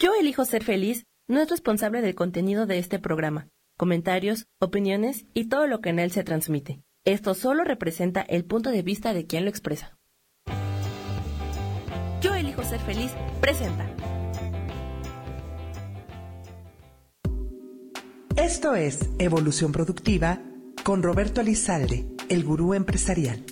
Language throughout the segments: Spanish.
Yo elijo ser feliz no es responsable del contenido de este programa, comentarios, opiniones y todo lo que en él se transmite. Esto solo representa el punto de vista de quien lo expresa. Yo elijo ser feliz presenta. Esto es Evolución Productiva con Roberto Elizalde, el gurú empresarial.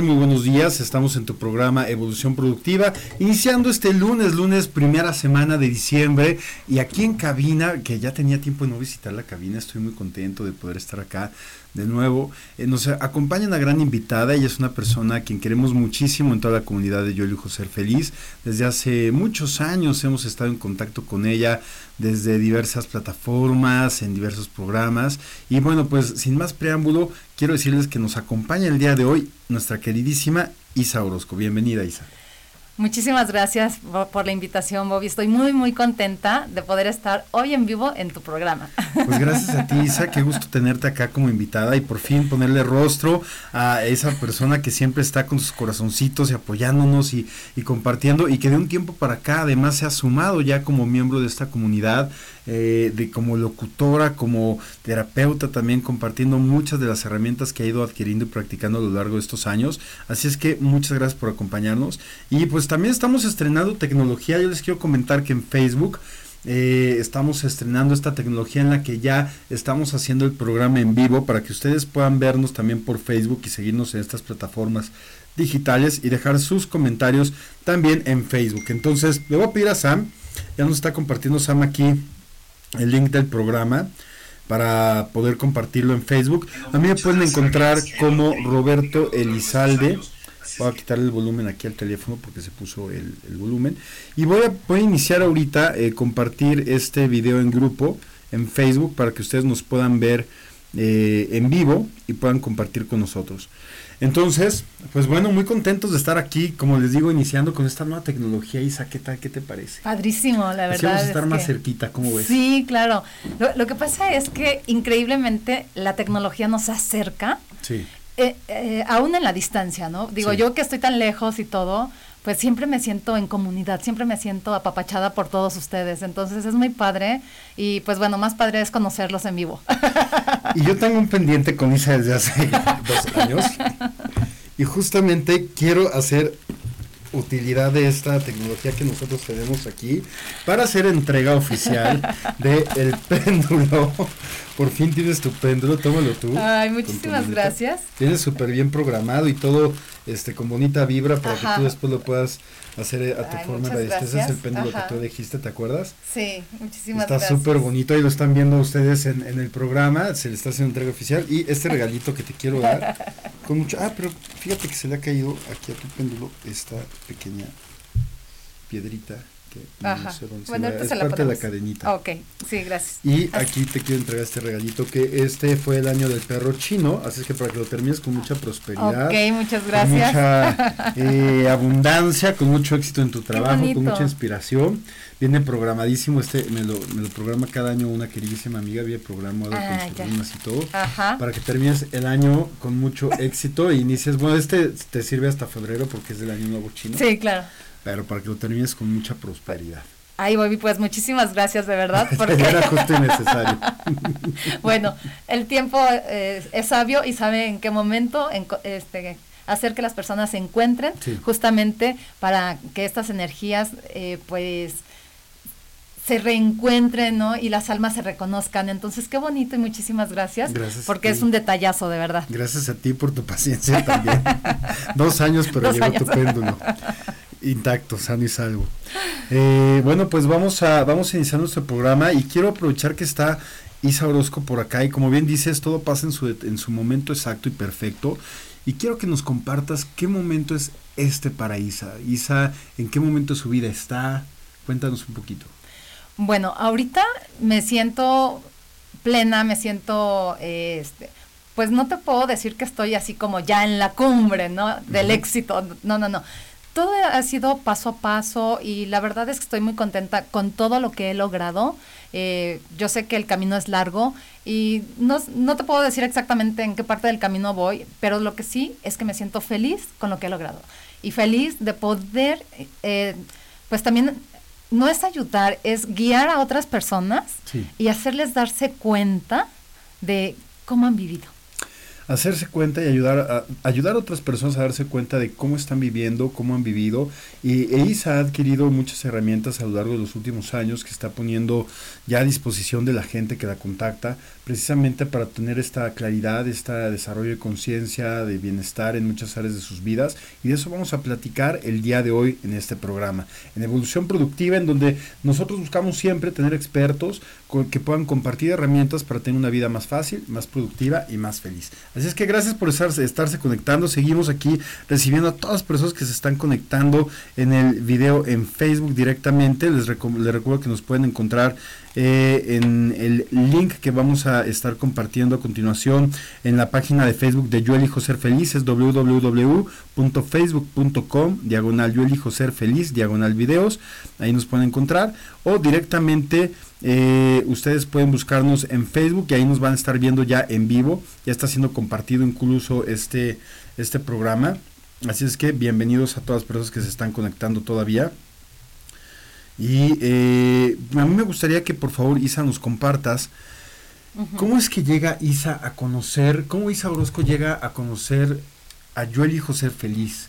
Muy buenos días. Estamos en tu programa Evolución Productiva, iniciando este lunes, lunes primera semana de diciembre. Y aquí en cabina, que ya tenía tiempo de no visitar la cabina, estoy muy contento de poder estar acá de nuevo. Eh, nos acompaña una gran invitada, ella es una persona a quien queremos muchísimo en toda la comunidad de Yo elijo ser feliz. Desde hace muchos años hemos estado en contacto con ella desde diversas plataformas, en diversos programas. Y bueno, pues sin más preámbulo, quiero decirles que nos acompaña el día de hoy nuestra queridísima Isa Orozco. Bienvenida, Isa. Muchísimas gracias por la invitación, Bobby. Estoy muy, muy contenta de poder estar hoy en vivo en tu programa. Pues gracias a ti, Isa. Qué gusto tenerte acá como invitada y por fin ponerle rostro a esa persona que siempre está con sus corazoncitos y apoyándonos y, y compartiendo y que de un tiempo para acá además se ha sumado ya como miembro de esta comunidad eh, de como locutora, como terapeuta también compartiendo muchas de las herramientas que ha ido adquiriendo y practicando a lo largo de estos años. Así es que muchas gracias por acompañarnos. Y pues también estamos estrenando tecnología. Yo les quiero comentar que en Facebook eh, estamos estrenando esta tecnología en la que ya estamos haciendo el programa en vivo para que ustedes puedan vernos también por Facebook y seguirnos en estas plataformas digitales y dejar sus comentarios también en Facebook. Entonces, le voy a pedir a Sam, ya nos está compartiendo Sam aquí el link del programa para poder compartirlo en Facebook. A mí me pueden encontrar como Roberto Elizalde. Voy a quitarle el volumen aquí al teléfono porque se puso el, volumen. Y voy a, voy a iniciar ahorita eh, compartir este video en grupo en Facebook para que ustedes nos puedan ver eh, en vivo y puedan compartir con nosotros. Entonces, pues bueno, muy contentos de estar aquí, como les digo, iniciando con esta nueva tecnología. Isa, ¿qué tal? ¿Qué te parece? Padrísimo, la verdad. vamos a estar más cerquita, ¿cómo ves? Sí, claro. Lo, que pasa es que increíblemente la tecnología nos acerca. Sí. Eh, eh, aún en la distancia, ¿no? Digo, yo que estoy tan lejos y todo, pues siempre me siento en comunidad, siempre me siento apapachada por todos ustedes. Entonces es muy padre y pues bueno, más padre es conocerlos en vivo. Y yo tengo un pendiente con Isa desde hace dos años y justamente quiero hacer utilidad de esta tecnología que nosotros tenemos aquí para hacer entrega oficial de el péndulo. Por fin tienes tu péndulo, tómalo tú. Ay, muchísimas gracias. Tienes súper bien programado y todo este con bonita vibra para que tú después lo puedas hacer eh, a tu forma. Este es el péndulo que tú elegiste, ¿te acuerdas? Sí, muchísimas gracias. Está súper bonito, ahí lo están viendo ustedes en, en el programa, se le está haciendo entrega oficial y este regalito que te quiero dar con mucho... Ah, pero fíjate que se le ha caído aquí a tu péndulo esta pequeña piedrita Ajá. bueno, es parte de la cadenita. Ok, sí, gracias. Y aquí te quiero entregar este regalito que este fue el año del perro chino, así que para que lo termines con mucha prosperidad. Ok, muchas gracias. Con mucha eh, abundancia, con mucho éxito en tu trabajo, con mucha inspiración. Viene programadísimo, este me lo, me lo programa cada año una queridísima amiga, había programado ah, con sus y todo, Ajá. para que termines el año con mucho éxito e inicies, bueno, este te sirve hasta febrero porque es del año nuevo chino. Sí, claro pero para que lo termines con mucha prosperidad. Ay, Bobby, pues muchísimas gracias de verdad. Porque... Era justo y necesario. bueno, el tiempo eh, es sabio y sabe en qué momento este, hacer que las personas se encuentren justamente para que estas energías eh, pues se reencuentren, ¿no? Y las almas se reconozcan. Entonces, qué bonito y muchísimas gracias. Gracias. Porque es un detallazo, de verdad. Gracias a ti por tu paciencia también. Dos años, pero llegó tu péndulo intacto, sano y salvo. Eh, bueno, pues vamos a, vamos a iniciar nuestro programa y quiero aprovechar que está Isa Orozco por acá y como bien dices, todo pasa en su, en su momento exacto y perfecto. Y quiero que nos compartas qué momento es este para Isa. Isa, ¿en qué momento de su vida está? Cuéntanos un poquito. Bueno, ahorita me siento plena, me siento, este, pues no te puedo decir que estoy así como ya en la cumbre, ¿no? Del éxito. No, no, no todo ha sido paso a paso y la verdad es que estoy muy contenta con todo lo que he logrado. Eh, yo sé que el camino es largo y no, no, te puedo decir exactamente en qué parte del camino voy, pero lo que sí es que me siento feliz con lo que he logrado y feliz de poder, eh, pues también no es ayudar, es guiar a otras personas y hacerles darse cuenta de cómo han vivido hacerse cuenta y ayudar a, ayudar a otras personas a darse cuenta de cómo están viviendo, cómo han vivido. Y EISA ha adquirido muchas herramientas a lo largo de los últimos años que está poniendo ya a disposición de la gente que la contacta, precisamente para tener esta claridad, este desarrollo de conciencia, de bienestar en muchas áreas de sus vidas. Y de eso vamos a platicar el día de hoy en este programa, en Evolución Productiva, en donde nosotros buscamos siempre tener expertos que puedan compartir herramientas para tener una vida más fácil, más productiva y más feliz. Así es que gracias por estarse, conectando. Seguimos aquí recibiendo a todas las personas que se están conectando en el video en Facebook directamente. Les, les recuerdo que nos pueden encontrar eh, en el link que vamos a estar compartiendo a continuación en la página de Facebook de Yo elijo ser feliz, es www.facebook.com, diagonal Yo elijo ser feliz, diagonal videos, ahí nos pueden encontrar, o directamente eh, ustedes pueden buscarnos en Facebook y ahí nos van a estar viendo ya en vivo, ya está siendo compartido incluso este, este programa. Así es que bienvenidos a todas las personas que se están conectando todavía. Y eh, a mí me gustaría que por favor Isa nos compartas cómo es que llega Isa a conocer, cómo Isa Orozco llega a conocer a Yo elijo ser feliz.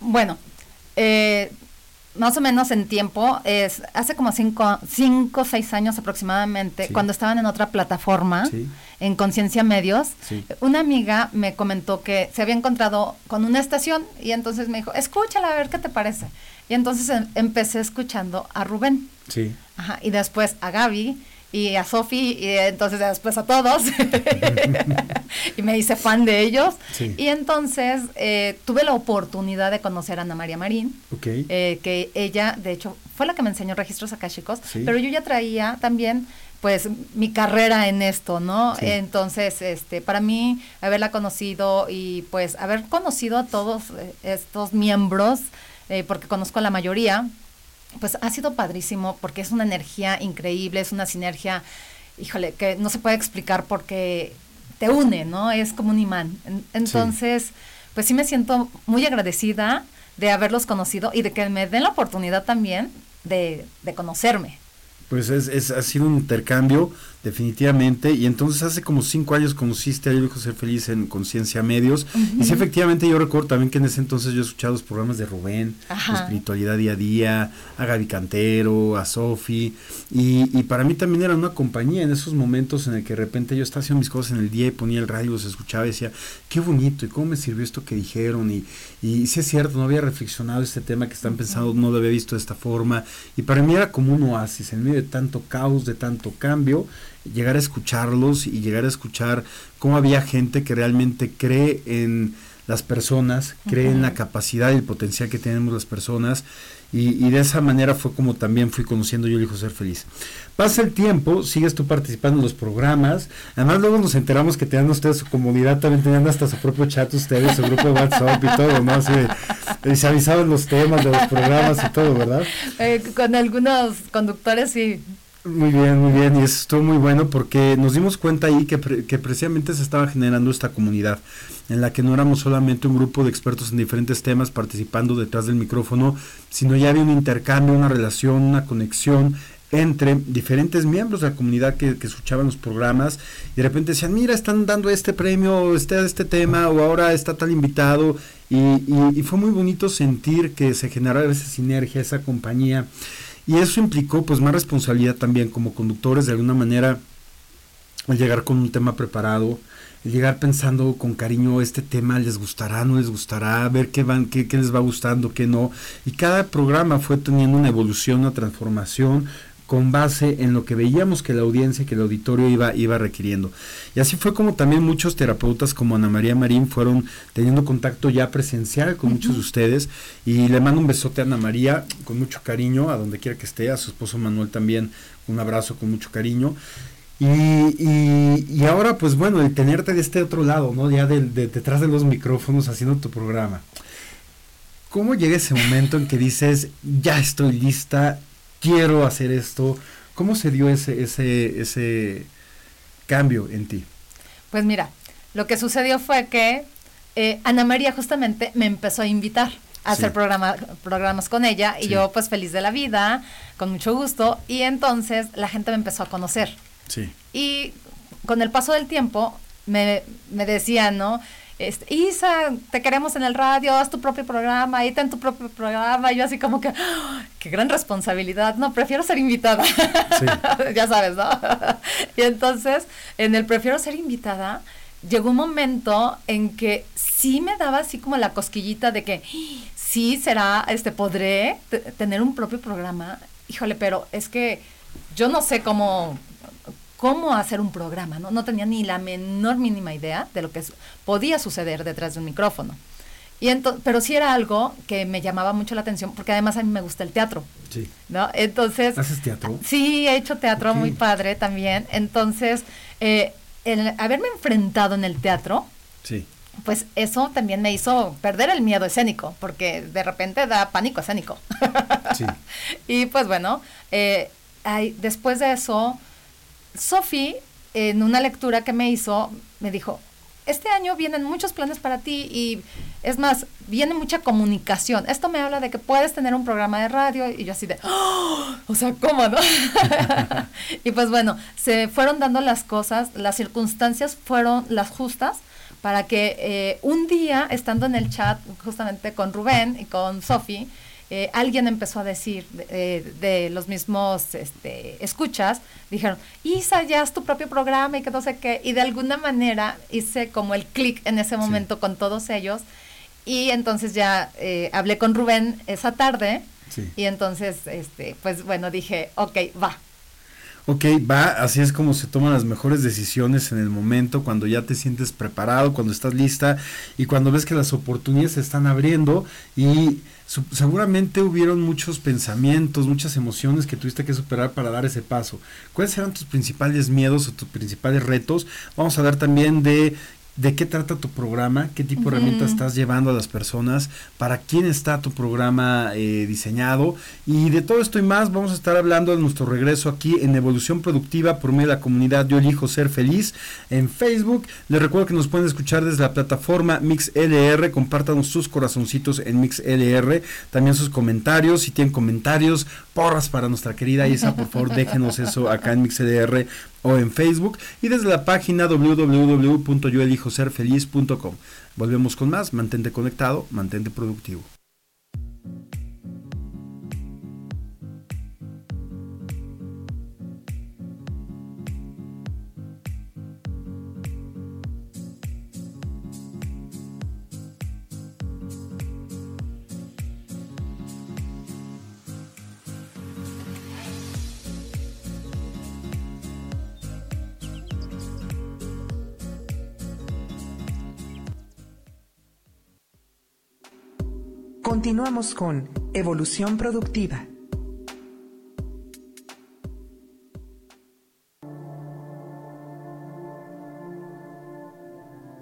Bueno, eh, más o menos en tiempo, es hace como cinco, cinco seis años aproximadamente, Sí. cuando estaban en otra plataforma, Sí. en Conciencia Medios, Sí. una amiga me comentó que se había encontrado con una estación y entonces me dijo, escúchala a ver qué te parece. Y entonces em- empecé escuchando a Rubén, Sí. ajá, y después a Gaby y a Sofi y entonces después a todos y me hice fan de ellos Sí. y entonces eh, tuve la oportunidad de conocer a Ana María Marín Ok. eh, que ella, de hecho, fue la que me enseñó registros akashicos, Sí. pero yo ya traía también, pues, mi carrera en esto, ¿no? Sí. Entonces, este, para mí, haberla conocido y, pues, haber conocido a todos eh, estos miembros, eh, porque conozco a la mayoría, pues, ha sido padrísimo, porque es una energía increíble, es una sinergia, híjole, que no se puede explicar porque te une, ¿no? Es como un imán. En- Entonces, pues sí me siento muy agradecida de haberlos conocido y de que me den la oportunidad también de, de conocerme. Pues es, es- ha sido un intercambio, definitivamente. Y entonces hace como cinco años conociste a José Ser Feliz en Conciencia Medios. Y sí, efectivamente, yo recuerdo también que en ese entonces yo escuchaba los programas de Rubén, Ajá. Espiritualidad Día a Día, a Gaby Cantero, a Sofi. Y, y para mí también era una compañía en esos momentos en el que de repente yo estaba haciendo mis cosas en el día y ponía el radio, los escuchaba y decía, qué bonito, y cómo me sirvió esto que dijeron. Y, y sí es cierto, no había reflexionado este tema que están pensando, no lo había visto de esta forma. Y para mí era como un oasis, en medio de tanto caos, de tanto cambio, llegar a escucharlos y llegar a escuchar cómo había gente que realmente cree en las personas, cree en la capacidad y el potencial que tenemos las personas. Y, y de esa manera fue como también fui conociendo yo elijo ser feliz. Pasa el tiempo, sigues tú participando en los programas. Además, luego nos enteramos que tenían ustedes su comunidad, también tenían hasta su propio chat ustedes, su grupo de WhatsApp y todo, ¿no? Así de- y se avisaban los temas de los programas y todo, ¿verdad? Eh, con algunos conductores sí. Muy bien, muy bien, y eso estuvo muy bueno porque nos dimos cuenta ahí que, pre- que precisamente se estaba generando esta comunidad en la que no éramos solamente un grupo de expertos en diferentes temas participando detrás del micrófono, sino ya había un intercambio, una relación, una conexión entre diferentes miembros de la comunidad que, que escuchaban los programas y de repente decían, mira, están dando este premio, este, este tema, o ahora está tal invitado, y, y- y fue muy bonito sentir que se generara esa sinergia, esa compañía. Y eso implicó pues más responsabilidad también como conductores de alguna manera al llegar con un tema preparado, el llegar pensando con cariño este tema les gustará, no les gustará, ver qué van, qué, qué les va gustando, qué no. Y cada programa fue teniendo una evolución, una transformación con base en lo que veíamos que la audiencia, que el auditorio iba, iba requiriendo. Y así fue como también muchos terapeutas como Ana María Marín fueron teniendo contacto ya presencial con muchos de ustedes. Y le mando un besote a Ana María con mucho cariño, a donde quiera que esté, a su esposo Manuel también un abrazo con mucho cariño. Y, y, y ahora, pues bueno, el tenerte de este otro lado, ¿no? Ya de, de- detrás de los micrófonos haciendo tu programa. ¿Cómo llega ese momento en que dices, ya estoy lista, quiero hacer esto? ¿Cómo se dio ese, ese, ese cambio en ti? Pues mira, lo que sucedió fue que eh, Ana María justamente me empezó a invitar a Sí. hacer programa, programas con ella y Sí. yo pues feliz de la vida, con mucho gusto y entonces la gente me empezó a conocer. Sí. Y con el paso del tiempo me, me decían, ¿no? Este, Isa, te queremos en el radio, haz tu propio programa, ahí ten tu propio programa. Y yo así como que, ¡ah! qué gran responsabilidad. No, prefiero ser invitada. Sí. ya sabes, ¿no? y entonces, en el prefiero ser invitada, llegó un momento en que sí me daba así como la cosquillita de que sí será, este, podré te- tener un propio programa. Híjole, pero es que yo no sé cómo cómo hacer un programa, ¿no? No tenía ni la menor mínima idea de lo que podía suceder detrás de un micrófono. Y pero sí era algo que me llamaba mucho la atención, porque además a mí me gusta el teatro, Sí. ¿no? Entonces... ¿Haces teatro? Sí, he hecho teatro muy padre también. Entonces, eh, el haberme enfrentado en el teatro, Sí. pues eso también me hizo perder el miedo escénico, porque de repente da pánico escénico. Sí. y pues bueno, eh, después de eso, Sofi, en una lectura que me hizo, me dijo, este año vienen muchos planes para ti y es más, viene mucha comunicación. Esto me habla de que puedes tener un programa de radio y yo así de, "Oh", o sea, ¿cómo no? y pues bueno, se fueron dando las cosas, las circunstancias fueron las justas para que eh, un día, estando en el chat justamente con Rubén y con Sofi, eh, alguien empezó a decir eh, de los mismos este, escuchas, dijeron, Isa, ya es tu propio programa y que no sé qué, y de alguna manera hice como el clic en ese momento con todos ellos, y entonces ya eh, hablé con Rubén esa tarde, y entonces, este, pues bueno, dije, ok, va, Ok, va, así es como se toman las mejores decisiones en el momento, cuando ya te sientes preparado, cuando estás lista y cuando ves que las oportunidades se están abriendo y seguramente hubieron muchos pensamientos, muchas emociones que tuviste que superar para dar ese paso. ¿Cuáles eran tus principales miedos o tus principales retos? Vamos a hablar también de de qué trata tu programa, qué tipo de herramientas estás llevando a las personas, para quién está tu programa eh, diseñado y de todo esto y más vamos a estar hablando de nuestro regreso aquí en Evolución Productiva por medio de la comunidad Yo Elijo Ser Feliz en Facebook. Les recuerdo que nos pueden escuchar desde la plataforma MixLR, compártanos sus corazoncitos en MixLR, también sus comentarios, si tienen comentarios, porras para nuestra querida Isa, por favor déjenos eso acá en MixLR o en Facebook y desde la página www.yoelijoserfeliz.com. Volvemos con más, mantente conectado, mantente productivo. Continuamos con Evolución Productiva.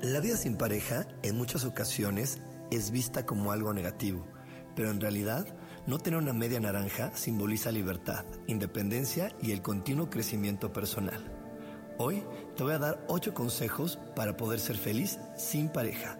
La vida sin pareja en muchas ocasiones es vista como algo negativo, pero en realidad no tener una media naranja simboliza libertad, independencia y el continuo crecimiento personal. Hoy te voy a dar 8 consejos para poder ser feliz sin pareja.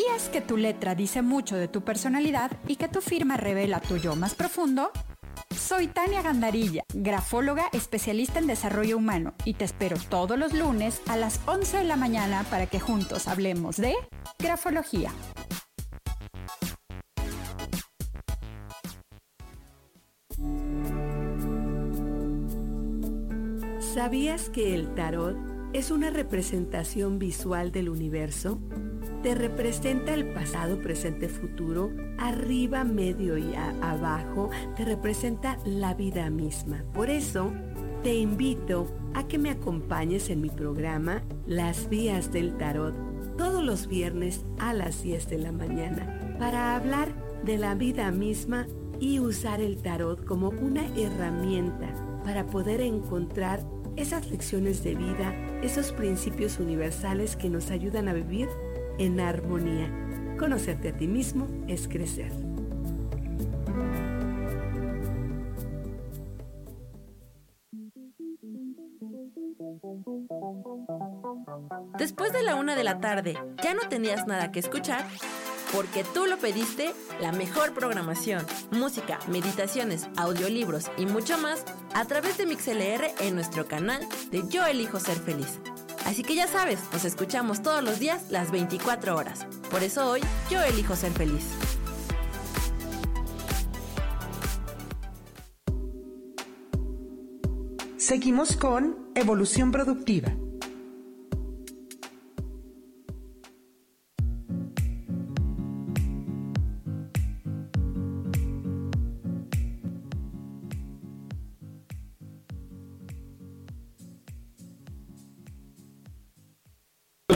¿Sabías que tu letra dice mucho de tu personalidad y que tu firma revela tu yo más profundo? Soy Tania Gandarilla, grafóloga especialista en desarrollo humano y te espero todos los lunes a las 11 de la mañana para que juntos hablemos de grafología. ¿Sabías que el tarot es una representación visual del universo? Te representa el pasado, presente, futuro, arriba, medio y abajo, te representa la vida misma. Por eso, te invito a que me acompañes en mi programa Las Vías del Tarot todos los viernes a las 10 de la mañana para hablar de la vida misma y usar el tarot como una herramienta para poder encontrar esas lecciones de vida, esos principios universales que nos ayudan a vivir en armonía. Conocerte a ti mismo es crecer. Después de la una de la tarde, ¿ya no tenías nada que escuchar? Porque tú lo pediste, la mejor programación, música, meditaciones, audiolibros y mucho más a través de MixLR en nuestro canal de Yo Elijo Ser Feliz. Así que ya sabes, nos escuchamos todos los días las 24 horas. Por eso hoy yo elijo ser feliz. Seguimos con Evolución Productiva.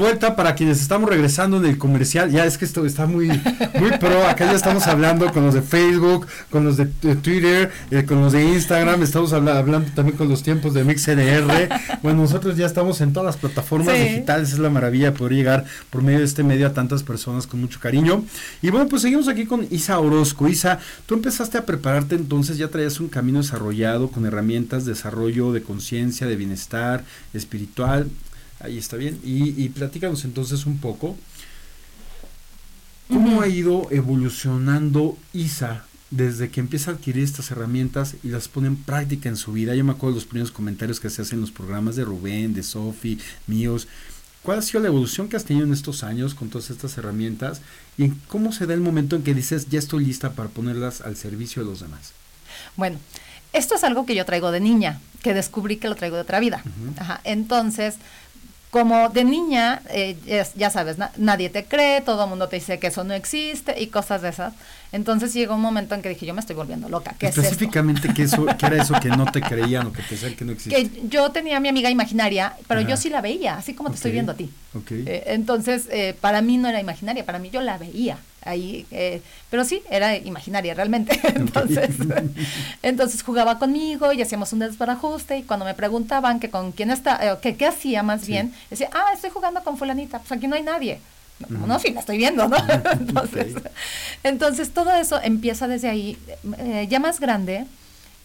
Vuelta para quienes estamos regresando en el comercial, ya es que esto está muy, muy pro, acá ya estamos hablando con los de Facebook, con los de, Twitter, eh, con los de Instagram, estamos hablando también con los tiempos de MixLR, bueno, nosotros ya estamos en todas las plataformas digitales, es la maravilla poder llegar por medio de este medio a tantas personas con mucho cariño. Y bueno, pues seguimos aquí con Isa Orozco. Isa, tú empezaste a prepararte entonces, ya traías un camino desarrollado con herramientas de desarrollo de conciencia, de bienestar espiritual, Ahí está bien. Y, y platícanos entonces un poco. ¿Cómo ha ido evolucionando ISA desde que empieza a adquirir estas herramientas y las pone en práctica en su vida? Yo me acuerdo de los primeros comentarios que se hacen en los programas de Rubén, de Sofi, míos. ¿Cuál ha sido la evolución que has tenido en estos años con todas estas herramientas? ¿Y cómo se da el momento en que dices, ya estoy lista para ponerlas al servicio de los demás? Bueno, esto es algo que yo traigo de niña, que descubrí que lo traigo de otra vida. Ajá. Entonces, como de niña, eh, ya sabes, nadie te cree, todo el mundo te dice que eso no existe y cosas de esas. Entonces llegó un momento en que dije, yo me estoy volviendo loca. ¿Qué Específicamente, ¿qué, eso, ¿qué era eso que no te creían o que decían que no existía? Que yo tenía a mi amiga imaginaria, pero yo sí la veía, así como te estoy viendo a ti. Eh, entonces, eh, para mí no era imaginaria, para mí yo la veía ahí, eh, pero sí, era imaginaria realmente. entonces, entonces jugaba conmigo y hacíamos un desbarajuste y cuando me preguntaban que con quién está, eh, que qué hacía más bien, decía, ah, estoy jugando con fulanita, pues aquí no hay nadie. No, sí, la estoy viendo, ¿no? entonces, entonces, todo eso empieza desde ahí, eh, ya más grande,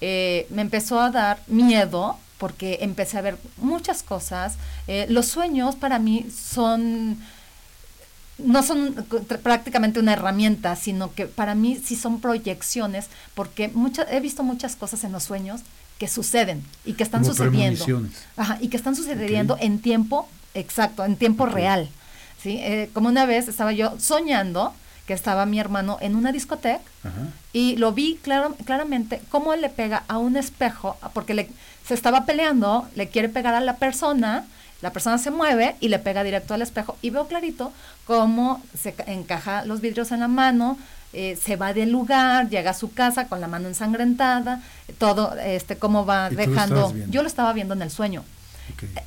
me empezó a dar miedo porque empecé a ver muchas cosas. los sueños para mí son no son prácticamente una herramienta, sino que para mí sí son proyecciones, porque he visto muchas cosas en los sueños que suceden y que están sucediendo. Ajá, y que están sucediendo en tiempo exacto, en tiempo real. ¿sí? Eh, como una vez estaba yo soñando que estaba mi hermano en una discoteca y lo vi claro, claramente cómo él le pega a un espejo, porque le, se estaba peleando, le quiere pegar a la persona, la persona se mueve y le pega directo al espejo y veo clarito cómo se encaja los vidrios en la mano, eh, se va del lugar, llega a su casa con la mano ensangrentada, todo, este, cómo va dejando. Yo lo estaba viendo en el sueño.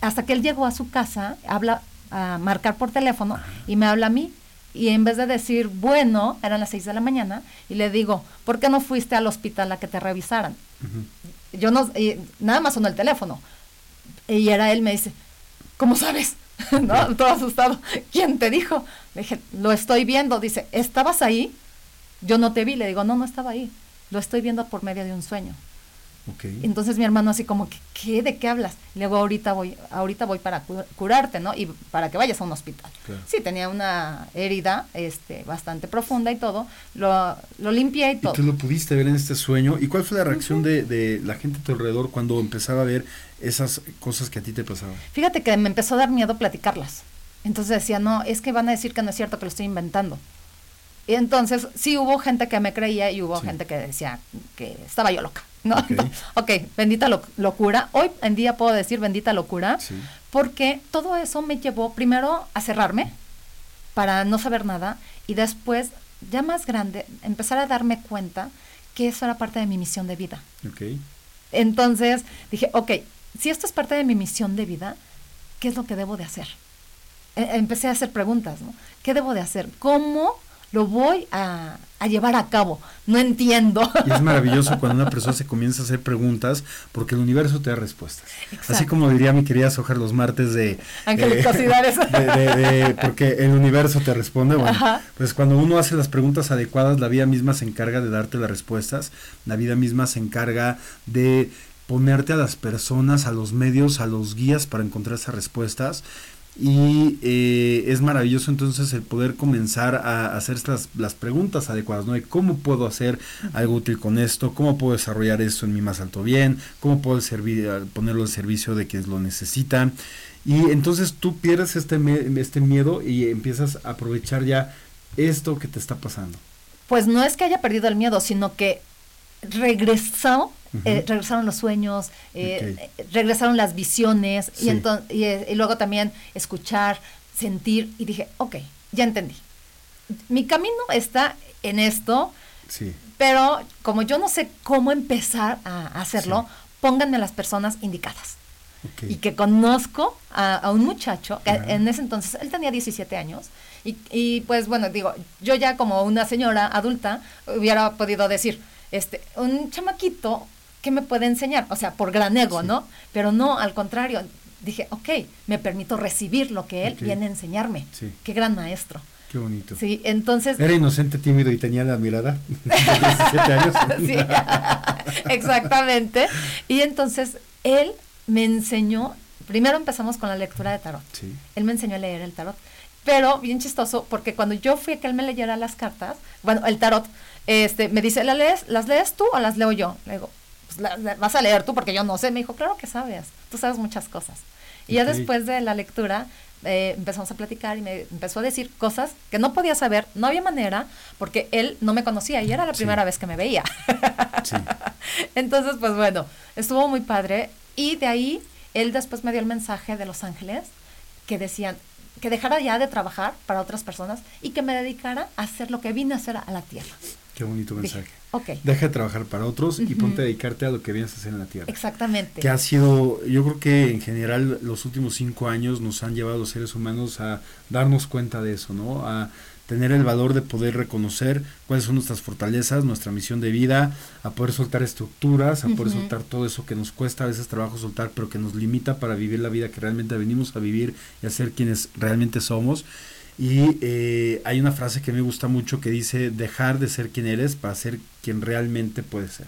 Hasta que él llegó a su casa, habla a marcar por teléfono y me habla a mí. Y en vez de decir, bueno, eran las seis de la mañana, y le digo, ¿por qué no fuiste al hospital a que te revisaran? Yo no, nada más sonó el teléfono. Y era él, me dice, ¿cómo sabes? ¿No? Todo asustado. ¿Quién te dijo? Le dije, lo estoy viendo. Dice, ¿estabas ahí? Yo no te vi. Le digo, no, no estaba ahí. Lo estoy viendo por medio de un sueño. Entonces mi hermano así como, ¿qué? ¿De qué hablas? Le digo, ahorita voy, ahorita voy para curarte, ¿no? Y para que vayas a un hospital. Sí, tenía una herida este, bastante profunda y todo. Lo, lo limpié y todo. ¿Y tú lo pudiste ver en este sueño? ¿Y cuál fue la reacción de, de, la gente a tu alrededor cuando empezaba a ver esas cosas que a ti te pasaban? Fíjate que me empezó a dar miedo platicarlas. Entonces decía, no, es que van a decir que no es cierto, que lo estoy inventando. Y entonces sí hubo gente que me creía y hubo gente que decía que estaba yo loca. ¿No? ok, bendita locura. Hoy en día puedo decir bendita locura porque todo eso me llevó primero a cerrarme para no saber nada y después, ya más grande, empezar a darme cuenta que eso era parte de mi misión de vida. Entonces dije, ok, si esto es parte de mi misión de vida, ¿qué es lo que debo de hacer? E-, empecé a hacer preguntas, ¿no? ¿Qué debo de hacer? ¿Cómo? Lo voy a, llevar a cabo. No entiendo. Y es maravilloso cuando una persona se comienza a hacer preguntas porque el universo te da respuestas. Así como diría mi querida Sojar los martes de... Angelicosidades. Porque el universo te responde. Bueno, pues cuando uno hace las preguntas adecuadas, la vida misma se encarga de darte las respuestas. La vida misma se encarga de ponerte a las personas, a los medios, a los guías para encontrar esas respuestas y eh, es maravilloso entonces el poder comenzar a hacer estas, las preguntas adecuadas, ¿no? De cómo puedo hacer algo útil con esto, cómo puedo desarrollar esto en mi más alto bien, cómo puedo servir, ponerlo al servicio de quienes lo necesitan. Y entonces tú pierdes este, este miedo y empiezas a aprovechar ya esto que te está pasando. Pues no es que haya perdido el miedo, sino que regresó eh, regresaron los sueños, eh, regresaron las visiones y, eh, y, luego también escuchar, sentir y dije, ok, ya entendí. Mi camino está en esto, pero como yo no sé cómo empezar a hacerlo, pónganme las personas indicadas. Ok. y que conozco a, a un muchacho que Ajá. en ese entonces él tenía 17 años y, y, pues bueno digo yo ya como una señora adulta hubiera podido decir este un chamaquito que me puede enseñar o sea por gran ego Sí. no pero no al contrario dije ok me permito recibir lo que él viene a enseñarme Sí. qué gran maestro Qué bonito. sí entonces Era inocente, tímido y tenía la mirada de 17 años. Sí, exactamente. Y entonces él me enseñó, primero empezamos con la lectura de tarot. Sí. Él me enseñó a leer el tarot. Pero bien chistoso, porque cuando yo fui a que él me leyera las cartas, bueno, el tarot, este, me dice, ¿las lees, ¿las lees tú o las leo yo? Le digo, pues la- la- vas a leer tú porque yo no sé. Me dijo, claro que sabes, tú sabes muchas cosas. Y ya después de la lectura eh, empezamos a platicar y me empezó a decir cosas que no podía saber, no había manera, porque él no me conocía y era la Sí. primera vez que me veía. Sí. Entonces, pues bueno, estuvo muy padre. Y de ahí, él después me dio el mensaje de Los Ángeles que decían que dejara ya de trabajar para otras personas y que me dedicara a hacer lo que vine a hacer a la tierra. Qué bonito Dije, mensaje. ok, Deja de trabajar para otros y Ujú. ponte a dedicarte a lo que vienes a hacer en la tierra. exactamente. Que ha sido, yo creo que en general los últimos cinco años nos han llevado a los seres humanos a darnos cuenta de eso, ¿no? A tener el valor de poder reconocer cuáles son nuestras fortalezas, nuestra misión de vida, a poder soltar estructuras, a poder Ujú. soltar todo eso que nos cuesta a veces trabajo soltar, pero que nos limita para vivir la vida que realmente venimos a vivir y a ser quienes realmente somos. Y eh, hay una frase que me gusta mucho que dice, dejar de ser quien eres para ser quien realmente puedes ser.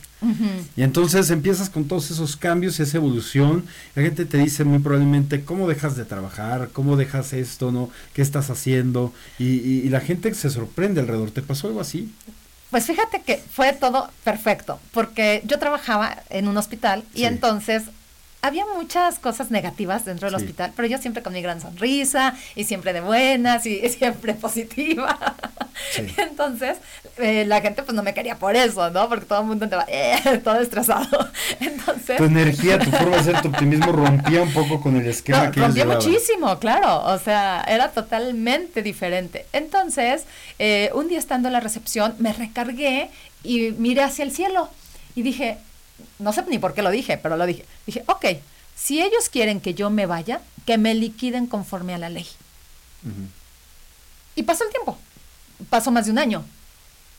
Y entonces empiezas con todos esos cambios, esa evolución. La gente te dice muy probablemente cómo dejas de trabajar, cómo dejas esto, ¿no? ¿Qué estás haciendo? Y, y- y la gente se sorprende alrededor. ¿Te pasó algo así? Pues fíjate que fue todo perfecto, porque yo trabajaba en un hospital y Sí. entonces había muchas cosas negativas dentro del Sí. hospital, pero yo siempre con mi gran sonrisa y siempre de buenas y, y siempre positiva. Sí. Entonces, eh, la gente pues no me quería por eso, ¿no? Porque todo el mundo andaba eh, todo estresado. Entonces... Tu energía, tu forma de ser, tu optimismo rompía un poco con el esquema No, que rompía muchísimo, claro. O sea, era totalmente diferente. Entonces, eh, un día estando en la recepción, me recargué y miré hacia el cielo. Y dije, no sé ni por qué lo dije, pero lo dije. Dije, ok, si ellos quieren que yo me vaya, que me liquiden conforme a la ley. Y pasó el tiempo. Pasó más de un año.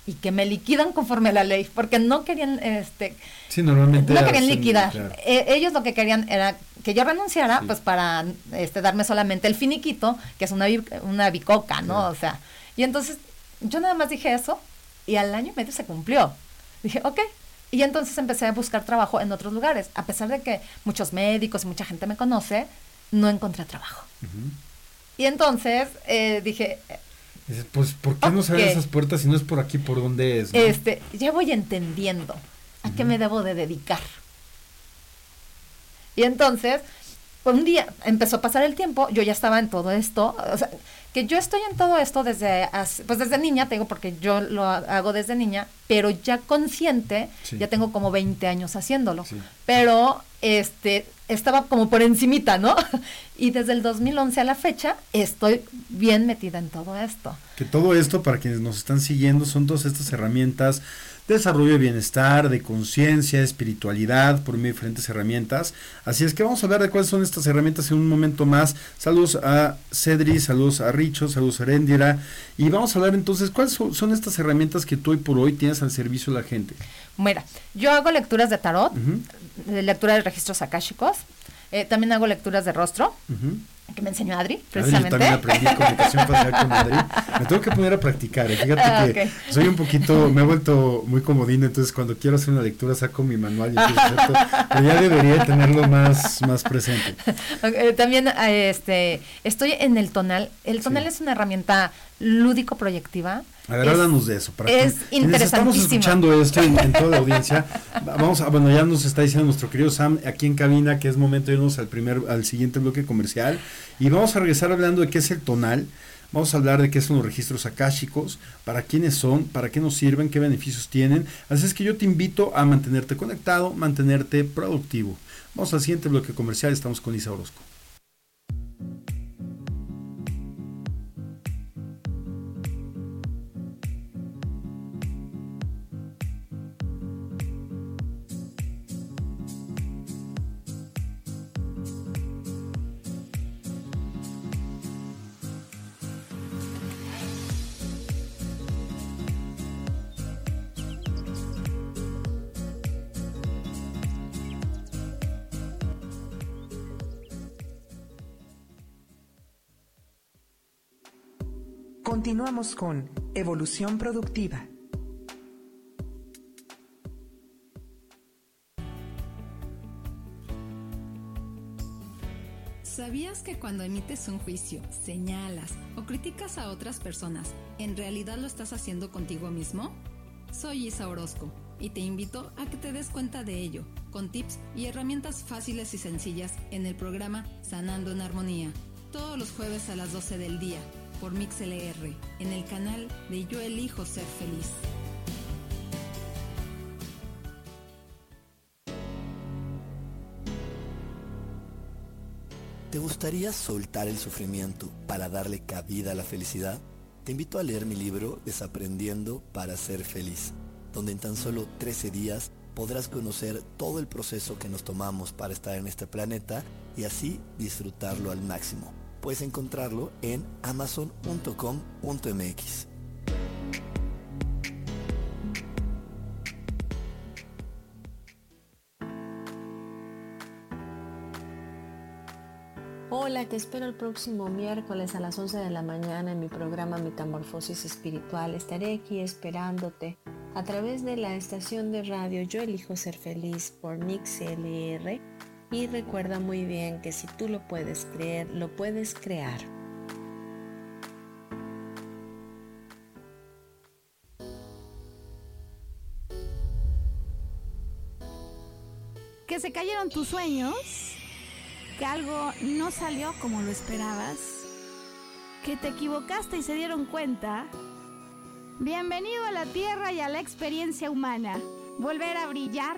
Y que me liquidan conforme a la ley, porque no querían, este, Sí, normalmente. no querían liquidar. claro. Eh, ellos lo que querían era que yo renunciara, Sí. pues para este, darme solamente el finiquito, que es una, una bicoca, ¿no? Claro. O sea, y entonces yo nada más dije eso y al año y medio se cumplió. Dije, ok. Y entonces empecé a buscar trabajo en otros lugares. A pesar de que muchos médicos y mucha gente me conoce, no encontré trabajo. Y entonces eh, dije, Dices, Pues, ¿por qué no se abren esas puertas si no es por aquí por donde es? no? este, ya voy entendiendo a qué me debo de dedicar. Y entonces, un día empezó a pasar el tiempo, yo ya estaba en todo esto, o sea, que yo estoy en todo esto desde, pues desde niña, te digo, porque yo lo ha- hago desde niña, pero ya consciente, Sí. ya tengo como 20 años haciéndolo, Sí. pero este, estaba como por encimita, ¿no? Y desde el 2011 a la fecha, estoy bien metida en todo esto. Que todo esto, para quienes nos están siguiendo, son todas estas herramientas desarrollo de bienestar, de conciencia, espiritualidad, por medio de diferentes herramientas. Así es que vamos a hablar de cuáles son estas herramientas en un momento más. Saludos a Cedri, saludos a Richo, saludos a Erendira. Y vamos a hablar entonces, ¿cuáles son, son estas herramientas que tú hoy por hoy tienes al servicio de la gente? Mira, yo hago lecturas de tarot, de lectura de registros akáshicos. Eh, también hago lecturas de rostro, ujú. Que me enseñó Adri, Adri, yo precisamente. también aprendí comunicación facial con Adri. Me tengo que poner a practicar. eh. Fíjate Ah, que soy un poquito, me he vuelto muy comodino, entonces cuando quiero hacer una lectura saco mi manual y todo, pero ya debería tenerlo más, más presente. Eh, también eh, este, estoy en el tonal. El tonal Sí. es una herramienta lúdico-proyectiva. A ver, háblanos de eso. Para es que- estamos escuchando esto en, en toda la audiencia, vamos a, bueno, ya nos está diciendo nuestro querido Sam aquí en cabina que es momento de irnos al primer, al siguiente bloque comercial y vamos a regresar hablando de qué es el tonal. Vamos a hablar de qué son los registros akáshicos, para quiénes son, para qué nos sirven, qué beneficios tienen. Así es que yo te invito a mantenerte conectado, mantenerte productivo. Vamos al siguiente bloque comercial, estamos con Lisa Orozco. Con Evolución Productiva. ¿Sabías que cuando emites un juicio, señalas o criticas a otras personas, en realidad lo estás haciendo contigo mismo? Soy Isa Orozco y te invito a que te des cuenta de ello, con tips y herramientas fáciles y sencillas en el programa Sanando en Armonía, todos los jueves a las 12 del día, por MixLR, en el canal de Yo Elijo Ser Feliz. ¿Te gustaría soltar el sufrimiento para darle cabida a la felicidad? Te invito a leer mi libro Desaprendiendo para ser feliz, donde en tan solo 13 días podrás conocer todo el proceso que nos tomamos para estar en este planeta y así disfrutarlo al máximo. Puedes encontrarlo en amazon.com.mx. Hola, te espero el próximo miércoles a las 11 de la mañana en mi programa Metamorfosis Espiritual. Estaré aquí esperándote a través de la estación de radio Yo Elijo Ser Feliz por MixLR. Y recuerda muy bien que si tú lo puedes creer, lo puedes crear. ¿Que se cayeron tus sueños? ¿Que algo no salió como lo esperabas? ¿Que te equivocaste y se dieron cuenta? Bienvenido a la Tierra y a la experiencia humana. Volver a brillar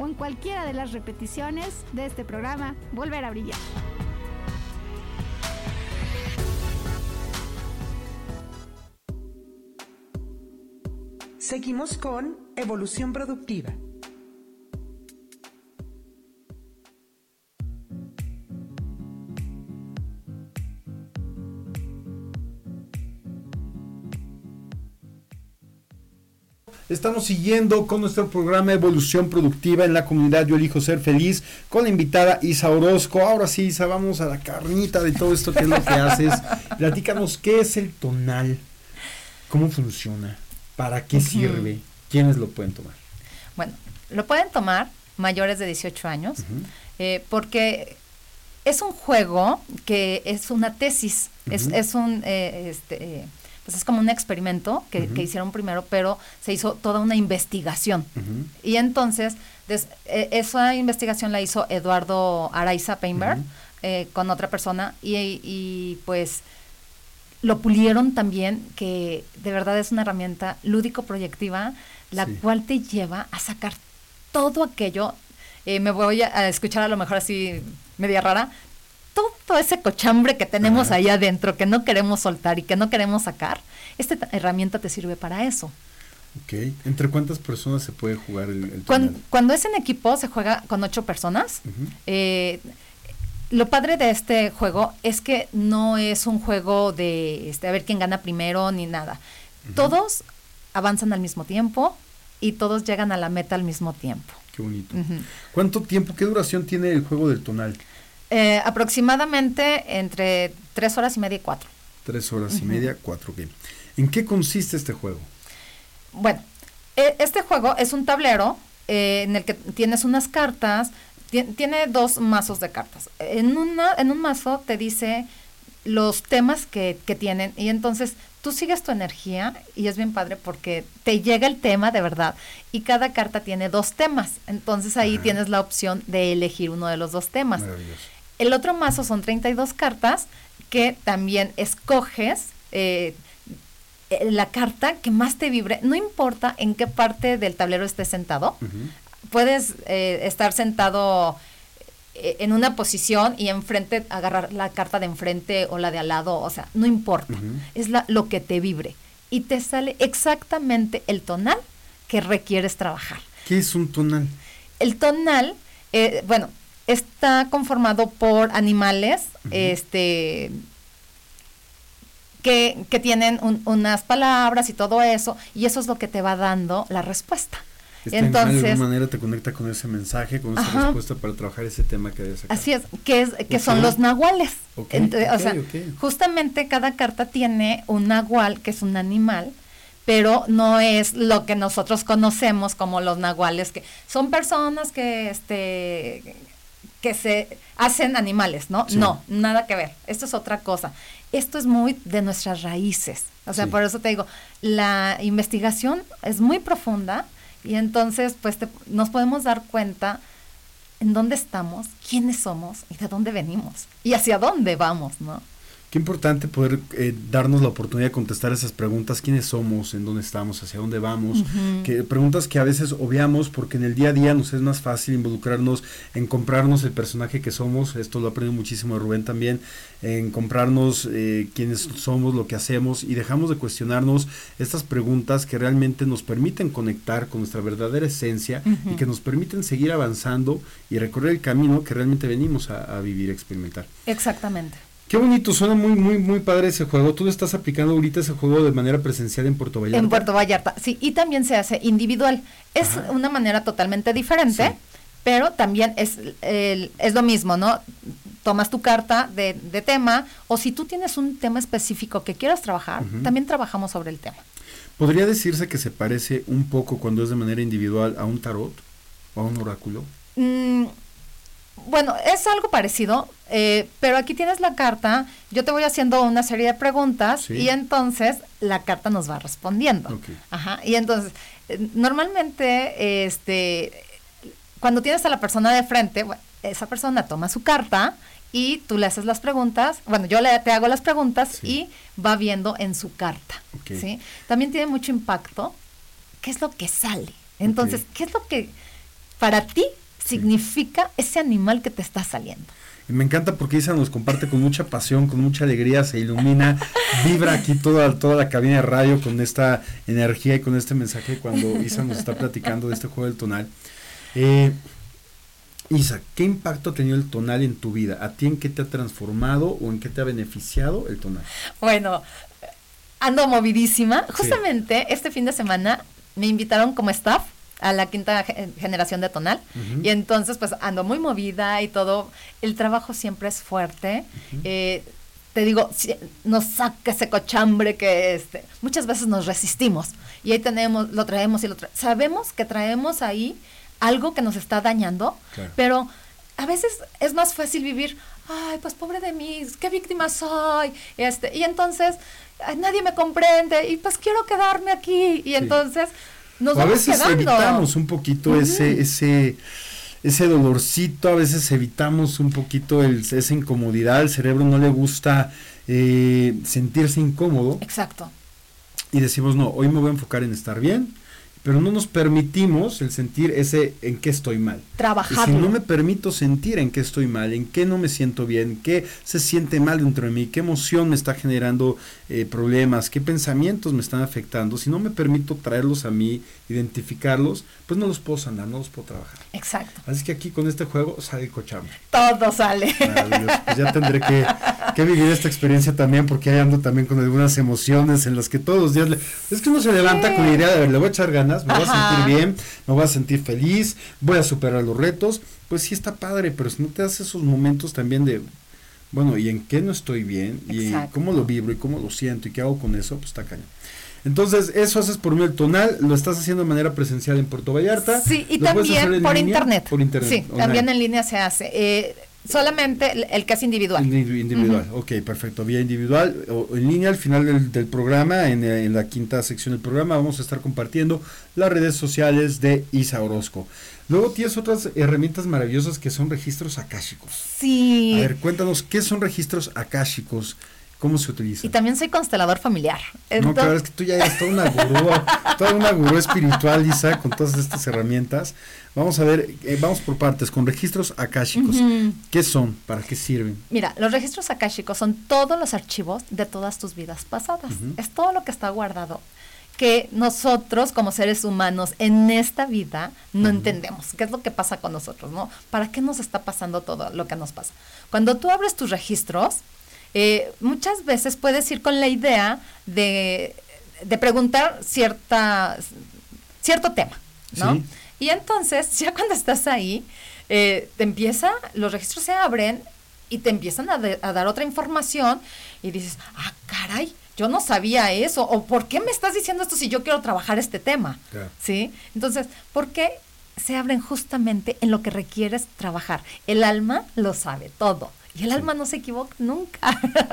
o en cualquiera de las repeticiones de este programa Volver a Brillar. Seguimos con Evolución Productiva. Estamos siguiendo con nuestro programa Evolución Productiva en la comunidad Yo Elijo Ser Feliz con la invitada Isa Orozco. Ahora sí, Isa, vamos a la carnita de todo esto que es lo que haces. Platícanos qué es el tonal, cómo funciona, para qué sirve, quiénes lo pueden tomar. Bueno, lo pueden tomar mayores de 18 años eh, porque es un juego que es una tesis, es, es, un... Eh, este, pues es como un experimento que, hicieron primero, pero se hizo toda una investigación. Y entonces, e, esa investigación la hizo Eduardo Araiza Painberg eh, con otra persona y, pues lo pulieron también, que de verdad es una herramienta lúdico-proyectiva, la cual te lleva a sacar todo aquello. Eh, me voy a escuchar a lo mejor así media rara, todo ese cochambre que tenemos ahí adentro, que no queremos soltar y que no queremos sacar, esta herramienta te sirve para eso. Ok. ¿Entre cuántas personas se puede jugar el, cuando, es en equipo, se juega con ocho personas. Eh, lo padre de este juego es que no es un juego de este, a ver quién gana primero ni nada. Todos avanzan al mismo tiempo y todos llegan a la meta al mismo tiempo. Qué bonito. ¿Cuánto tiempo, qué duración tiene el juego del tonal? Eh, aproximadamente entre tres horas y media y cuatro. Tres horas y media, cuatro, ok. ¿En qué consiste este juego? Bueno, e, este juego es un tablero eh, en el que tienes unas cartas, tiene dos mazos de cartas. En, una, en un mazo te dice los temas que, que, tienen y entonces tú sigues tu energía y es bien padre porque te llega el tema de verdad y cada carta tiene dos temas. Entonces ahí tienes la opción de elegir uno de los dos temas. El otro mazo son 32 cartas que también escoges eh, eh, la carta que más te vibre, no importa en qué parte del tablero estés sentado, puedes eh, estar sentado eh, en una posición y enfrente agarrar la carta de enfrente o la de al lado, o sea, no importa, es la, lo que te vibre. Y te sale exactamente el tonal que requieres trabajar. ¿Qué es un tonal? El tonal, eh, bueno, está conformado por animales, este que, que tienen unas palabras y todo eso, y eso es lo que te va dando la respuesta. Entonces, de alguna manera te conecta con ese mensaje, con esa respuesta para trabajar ese tema que debes. Así es, que, es, que son los nahuales. o sea, justamente cada carta tiene un nahual, que es un animal, pero no es lo que nosotros conocemos como los nahuales, que son personas que, este, que se hacen animales, ¿no? No, nada que ver. Esto es otra cosa. Esto es muy de nuestras raíces. O sea, por eso te digo, la investigación es muy profunda y entonces, pues nos podemos dar cuenta en dónde estamos, quiénes somos y de dónde venimos y hacia dónde vamos, ¿no? Qué importante poder eh, darnos la oportunidad de contestar esas preguntas, quiénes somos, en dónde estamos, hacia dónde vamos, que preguntas que a veces obviamos porque en el día a día nos es más fácil involucrarnos en comprarnos el personaje que somos, esto lo aprendí muchísimo de Rubén también, en comprarnos eh, quiénes somos, lo que hacemos y dejamos de cuestionarnos estas preguntas que realmente nos permiten conectar con nuestra verdadera esencia y que nos permiten seguir avanzando y recorrer el camino que realmente venimos a, a vivir, a experimentar. Exactamente. Qué bonito, suena muy, muy, muy padre ese juego. Tú lo estás aplicando ahorita ese juego de manera presencial en Puerto Vallarta. En Puerto Vallarta, sí, y también se hace individual. Es una manera totalmente diferente, pero también es, es lo mismo, ¿no? Tomas tu carta de, tema, o si tú tienes un tema específico que quieras trabajar, también trabajamos sobre el tema. ¿Podría decirse que se parece un poco cuando es de manera individual a un tarot o a un oráculo? Mm, bueno, es algo parecido, eh, pero aquí tienes la carta, yo te voy haciendo una serie de preguntas y entonces la carta nos va respondiendo. Ajá, y entonces, eh, normalmente, este, cuando tienes a la persona de frente, esa persona toma su carta y tú le haces las preguntas, bueno, yo le, te hago las preguntas y va viendo en su carta. ¿sí? También tiene mucho impacto qué es lo que sale. Entonces, ¿qué es lo que para ti significa ese animal que te está saliendo. Y me encanta porque Isa nos comparte con mucha pasión, con mucha alegría, se ilumina, vibra aquí toda, toda la cabina de radio con esta energía y con este mensaje cuando Isa nos está platicando de este juego del tonal. Eh, Isa, ¿qué impacto ha tenido el tonal en tu vida? ¿A ti en qué te ha transformado o en qué te ha beneficiado el tonal? Bueno, ando movidísima. Justamente este fin de semana me invitaron como staff a la quinta generación de tonal. Y entonces, pues ando muy movida y todo. El trabajo siempre es fuerte. Eh, te digo, nos saca ese cochambre que este, muchas veces nos resistimos. Y ahí tenemos, lo traemos y lo traemos. Sabemos que traemos ahí algo que nos está dañando, pero a veces es más fácil vivir, ay, pues pobre de mí, qué víctima soy. Este, y entonces, nadie me comprende y pues quiero quedarme aquí. Y entonces a veces evitamos un poquito ese, ese, ese dolorcito, a veces evitamos un poquito el, esa incomodidad, al cerebro no le gusta eh, sentirse incómodo. Exacto. Y decimos, no, hoy me voy a enfocar en estar bien, pero no nos permitimos el sentir ese en qué estoy mal. Trabajar. Si no me permito sentir en qué estoy mal, en qué no me siento bien, qué se siente mal dentro de mí, qué emoción me está generando eh, problemas, qué pensamientos me están afectando, si no me permito traerlos a mí, identificarlos, pues no los puedo sanar, no los puedo trabajar. Exacto. Así que aquí con este juego sale el cochambre. Todo sale. Pues ya tendré que, vivir esta experiencia también, porque ahí ando también con algunas emociones en las que todos los días le, es que uno se levanta con la idea de, le voy a echar ganas, me voy a sentir bien, me voy a sentir feliz, voy a superar los retos, pues sí está padre, pero si no te das esos momentos también de, bueno, ¿y en qué no estoy bien? ¿Y cómo lo vibro? ¿Y cómo lo siento? ¿Y qué hago con eso? Pues está cañón. Entonces, eso haces por medio del tonal, lo estás haciendo de manera presencial en Puerto Vallarta. Sí, y también por internet. Por internet. Sí, también en línea se hace. Eh, solamente el, que es individual. Individual, ok, perfecto. Vía individual o en línea al final del, programa, en, en, la quinta sección del programa, vamos a estar compartiendo las redes sociales de Isa Orozco. Luego tienes otras herramientas maravillosas que son registros akáshicos. Sí. A ver, cuéntanos, ¿qué son registros akáshicos? ¿Cómo se utiliza? Y también soy constelador familiar. no, claro, es que tú ya eres toda una gurú, toda una gurú espiritual, Isa, con todas estas herramientas. Vamos a ver, eh, vamos por partes, con registros akáshicos. ¿Qué son? ¿Para qué sirven? Mira, los registros akáshicos son todos los archivos de todas tus vidas pasadas. Es todo lo que está guardado que nosotros como seres humanos en esta vida no entendemos. ¿Qué es lo que pasa con nosotros? ¿no? ¿Para qué nos está pasando todo lo que nos pasa? Cuando tú abres tus registros, eh, muchas veces puedes ir con la idea de, de preguntar cierta, cierto tema, ¿no? Y entonces, ya cuando estás ahí, eh, te empieza, los registros se abren y te empiezan a, a dar otra información y dices, ah, caray, yo no sabía eso, o por qué me estás diciendo esto si yo quiero trabajar este tema, ¿sí? Entonces, ¿por qué se abren justamente en lo que requieres trabajar? El alma lo sabe todo. Y el alma no se equivoca nunca.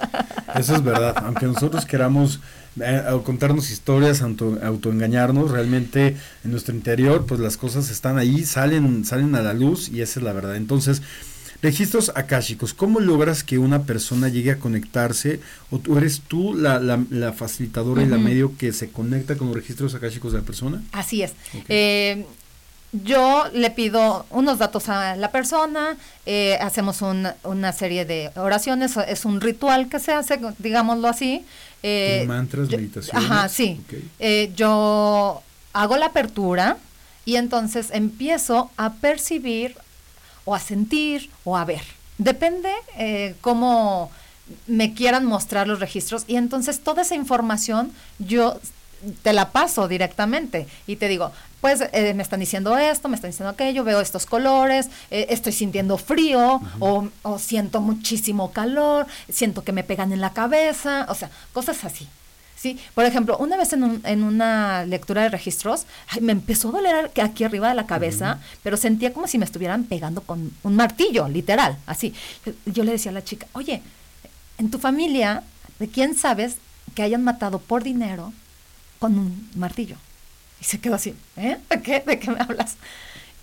Eso es verdad. Aunque nosotros queramos eh, contarnos historias, auto, autoengañarnos, realmente en nuestro interior, pues las cosas están ahí, salen, salen a la luz y esa es la verdad. Entonces, Registros akáshicos, ¿cómo logras que una persona llegue a conectarse o tú eres tú la, la, facilitadora y la medio que se conecta con los registros akáshicos de la persona? Así es. Eh, yo le pido unos datos a la persona, eh, hacemos una serie de oraciones, es un ritual que se hace, digámoslo así. Eh, mantras, meditaciones. Ajá, sí. Eh, yo hago la apertura y entonces empiezo a percibir o a sentir o a ver. Depende eh, cómo me quieran mostrar los registros y entonces toda esa información yo te la paso directamente y te digo, pues eh, me están diciendo esto, me están diciendo aquello, veo estos colores, eh, estoy sintiendo frío o, o, siento muchísimo calor, siento que me pegan en la cabeza, o sea, cosas así. Sí, por ejemplo, una vez en, en una lectura de registros, me empezó a doler aquí arriba de la cabeza, pero sentía como si me estuvieran pegando con un martillo, literal, así. Yo, le decía a la chica, oye, en tu familia, ¿de quién sabes que hayan matado por dinero con un martillo? Y se quedó así, ¿eh? ¿De qué, ¿De qué me hablas?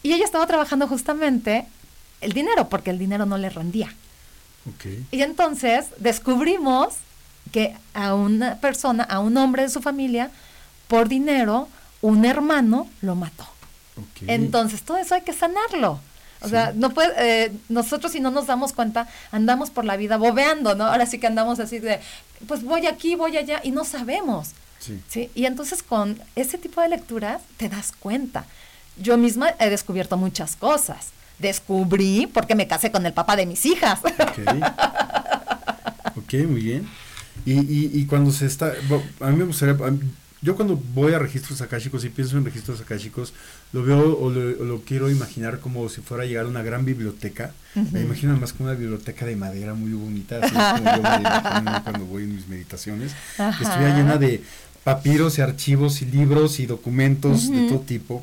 Y ella estaba trabajando justamente el dinero, porque el dinero no le rendía. Okay. Y entonces descubrimos que a una persona, a un hombre de su familia, por dinero, un hermano lo mató. Entonces, todo eso hay que sanarlo. O sea, no puede, eh, nosotros si no nos damos cuenta, andamos por la vida bobeando, ¿no? Ahora sí que andamos así de, pues voy aquí, voy allá, y no sabemos. Sí. Y entonces con ese tipo de lecturas te das cuenta. Yo misma he descubierto muchas cosas. Descubrí porque me casé con el papá de mis hijas. ok, muy bien. Y, y, y cuando se está, a mí me gustaría, yo cuando voy a registros akáshicos y pienso en registros akáshicos, lo veo o lo, quiero imaginar como si fuera a llegar a una gran biblioteca. Me imagino más como una biblioteca de madera muy bonita, así como yo me imagino cuando voy en mis meditaciones, que estuviera llena de papiros y archivos y libros y documentos de todo tipo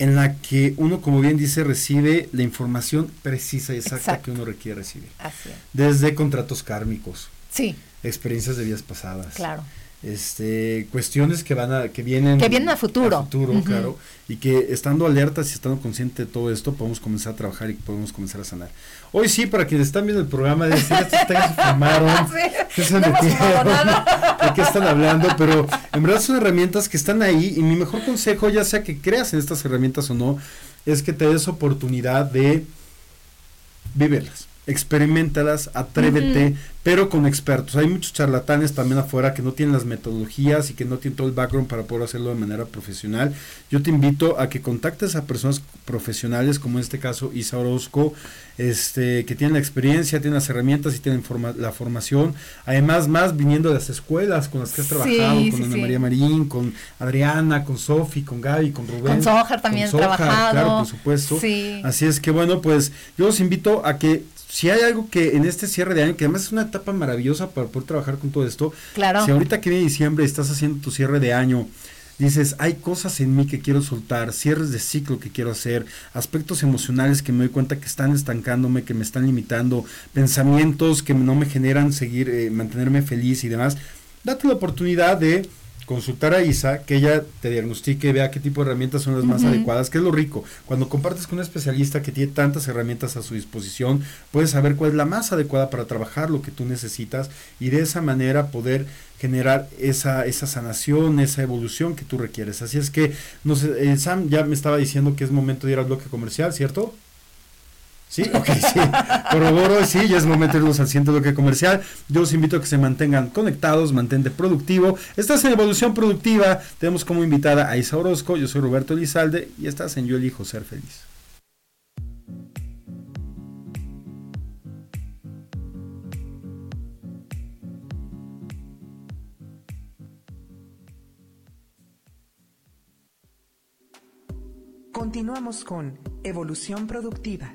en la que uno, como bien dice, recibe la información precisa y exacta que uno requiere recibir. Así Desde contratos kármicos, Sí. Experiencias de vidas pasadas. Claro. Este, cuestiones que van a, que vienen. Que vienen a futuro. A futuro, claro. Y que estando alertas y estando conscientes de todo esto, podemos comenzar a trabajar y podemos comenzar a sanar. Hoy sí, para quienes están viendo el programa, de ustedes se formaron, ¿qué se ¿De qué están hablando? Pero en verdad son herramientas que están ahí y mi mejor consejo, ya sea que creas en estas herramientas o no, es que te des oportunidad de vivirlas experimentalas, atrévete, pero con expertos. Hay muchos charlatanes también afuera que no tienen las metodologías y que no tienen todo el background para poder hacerlo de manera profesional. Yo te invito a que contactes a personas profesionales, como en este caso Isa Orozco, este, que tienen la experiencia, tienen las herramientas y tienen la formación. Además, más viniendo de las escuelas con las que has trabajado, con Ana María Marín, con Adriana, con Sofi, con Gaby, con Rubén. Con Sojar también con trabajado. Claro, por supuesto. Así es que bueno, pues yo los invito a que si hay algo que en este cierre de año, que además es una etapa maravillosa para poder trabajar con todo esto, claro. si ahorita que viene diciembre estás haciendo tu cierre de año, dices, hay cosas en mí que quiero soltar, cierres de ciclo que quiero hacer, aspectos emocionales que me doy cuenta que están estancándome, que me están limitando, pensamientos que no me generan seguir, eh, mantenerme feliz y demás, date la oportunidad de consultar a Isa, que ella te diagnostique, vea qué tipo de herramientas son las más adecuadas, que es lo rico. Cuando compartes con un especialista que tiene tantas herramientas a su disposición, puedes saber cuál es la más adecuada para trabajar lo que tú necesitas y de esa manera poder generar esa, esa sanación, esa evolución que tú requieres. Así es que, no sé, eh, Sam ya me estaba diciendo que es momento de ir al bloque comercial, ¿cierto? Sí, ok, sí. Corroboro, sí, ya es momento de irnos al siguiente bloque comercial. Yo los invito a que se mantengan conectados, mantente productivo. Estás en Evolución Productiva. Tenemos como invitada a Isa Orozco. Yo soy Roberto Elizalde y estás en Yo Elijo Ser Feliz. Continuamos con Evolución Productiva.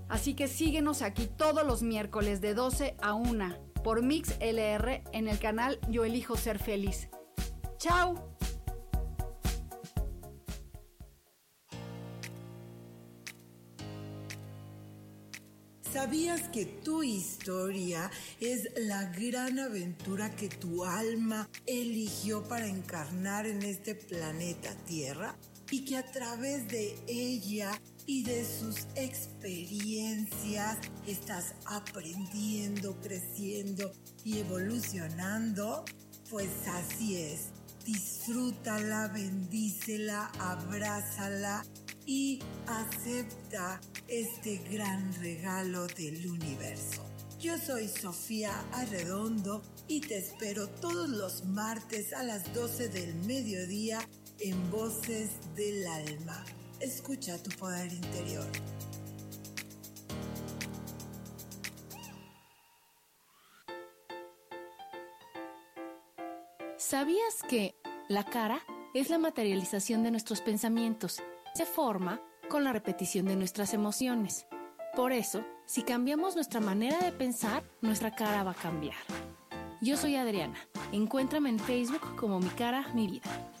Así que síguenos aquí todos los miércoles de 12 a 1 por Mix LR en el canal Yo Elijo Ser Feliz. ¡Chao! ¿Sabías que tu historia es la gran aventura que tu alma eligió para encarnar en este planeta Tierra? Y que a través de ella y de sus experiencias estás aprendiendo, creciendo y evolucionando, pues así es. Disfrútala, bendícela, abrázala y acepta este gran regalo del universo. Yo soy Sofía Arredondo y te espero todos los martes a las 12 del mediodía en Voces del Alma escucha tu poder interior. ¿Sabías que la cara es la materialización de nuestros pensamientos? Se forma con la repetición de nuestras emociones. Por eso, si cambiamos nuestra manera de pensar, nuestra cara va a cambiar. Yo soy Adriana. Encuéntrame en Facebook como Mi Cara, Mi Vida.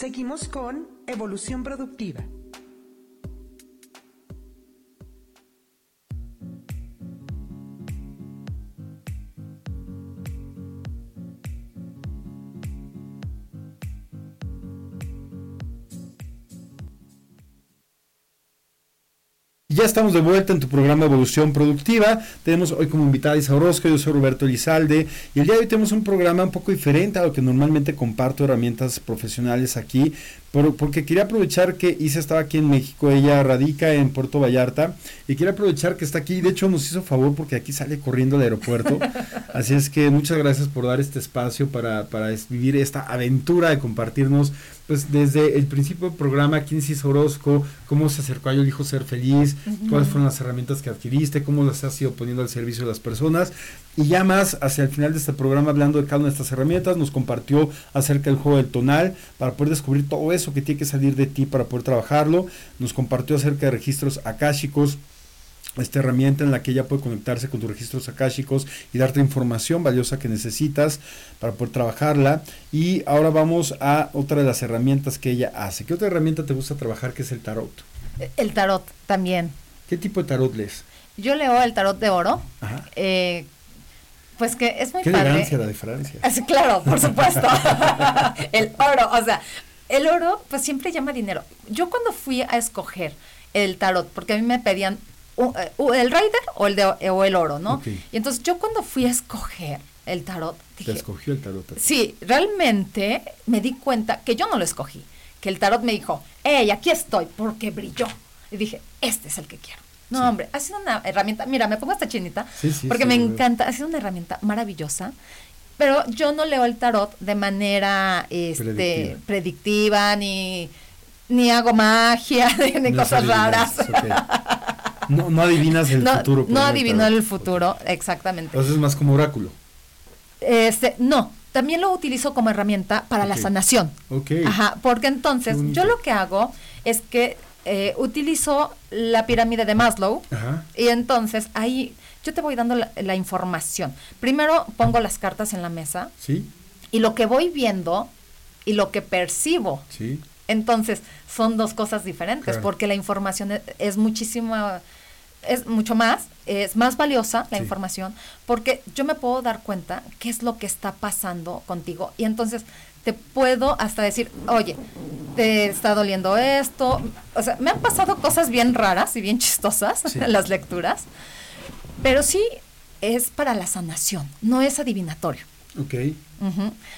Seguimos con Evolución Productiva. Ya estamos de vuelta en tu programa Evolución Productiva. Tenemos hoy como invitada Isa Orozco, yo soy Roberto Elizalde y el día de hoy tenemos un programa un poco diferente a lo que normalmente comparto herramientas profesionales aquí, porque quería aprovechar que Isa estaba aquí en México, ella radica en Puerto Vallarta y quiero aprovechar que está aquí, de hecho nos hizo favor porque aquí sale corriendo al aeropuerto, así es que muchas gracias por dar este espacio para, para vivir esta aventura de compartirnos pues desde el principio del programa, quién es Orozco, cómo se acercó a Yo Elijo Ser Feliz, cuáles fueron las herramientas que adquiriste, cómo las has ido poniendo al servicio de las personas. Y ya más hacia el final de este programa, hablando de cada una de estas herramientas, nos compartió acerca del juego del tonal, para poder descubrir todo eso que tiene que salir de ti para poder trabajarlo. Nos compartió acerca de registros akáshicos, esta herramienta en la que ella puede conectarse con tus registros akáshicos y darte información valiosa que necesitas para poder trabajarla. Y ahora vamos a otra de las herramientas que ella hace. ¿Qué otra herramienta te gusta trabajar que es el tarot? El tarot también. ¿Qué tipo de tarot lees? Yo leo el tarot de oro. Eh, Pues que es muy Qué padre. elegancia la de Francia. Sí, claro, por supuesto. el oro, o sea, el oro pues siempre llama dinero. Yo cuando fui a escoger el tarot, porque a mí me pedían eh, el rider o el, de, o el oro, ¿no? Y entonces yo cuando fui a escoger el tarot, Te dije, escogió el tarot. sí, realmente me di cuenta que yo no lo escogí, que el tarot me dijo, hey, aquí estoy, porque brilló. Y dije, este es el que quiero. No, hombre, ha sido una herramienta, mira, me pongo esta chinita, Sí, sí, porque me encanta, ha sido una herramienta maravillosa, pero yo no leo el tarot de manera este, Predictiva. predictiva, ni, ni hago magia, ni, No cosas raras. adivinas, ok. No, no adivinas el no, futuro. no tarot. el futuro, exactamente. Entonces es más como oráculo. Este, no, también lo utilizo como herramienta para la sanación. Ok. Ajá, porque entonces yo lo que hago es que eh, utilizo la pirámide de Maslow Ajá. y entonces ahí yo te voy dando la, la información. Primero pongo las cartas en la mesa Sí, y lo que voy viendo y lo que percibo. sí. Entonces son dos cosas diferentes Claro. porque la información es, es muchísimo, es mucho más, es más valiosa la Sí. información porque yo me puedo dar cuenta qué es lo que está pasando contigo y entonces te puedo hasta decir, oye, te está doliendo esto. O sea, me han pasado cosas bien raras y bien chistosas Sí. en las lecturas, pero sí es para la sanación, no es adivinatorio. Ok.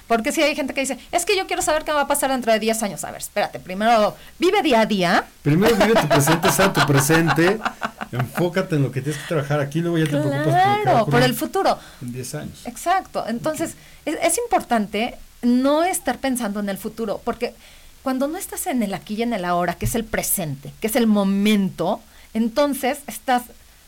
Porque si hay gente que dice, es que yo quiero saber qué va a pasar dentro de 10 años. A ver, espérate, primero vive día a día. Primero vive tu presente, sea tu presente. Enfócate en lo que tienes que trabajar aquí, luego ya te preocupas por lo que por el futuro. En 10 años. Exacto. Entonces, es, es importante no estar pensando en el futuro, porque cuando no estás en el aquí y en el ahora, que es el presente, que es el momento, entonces estás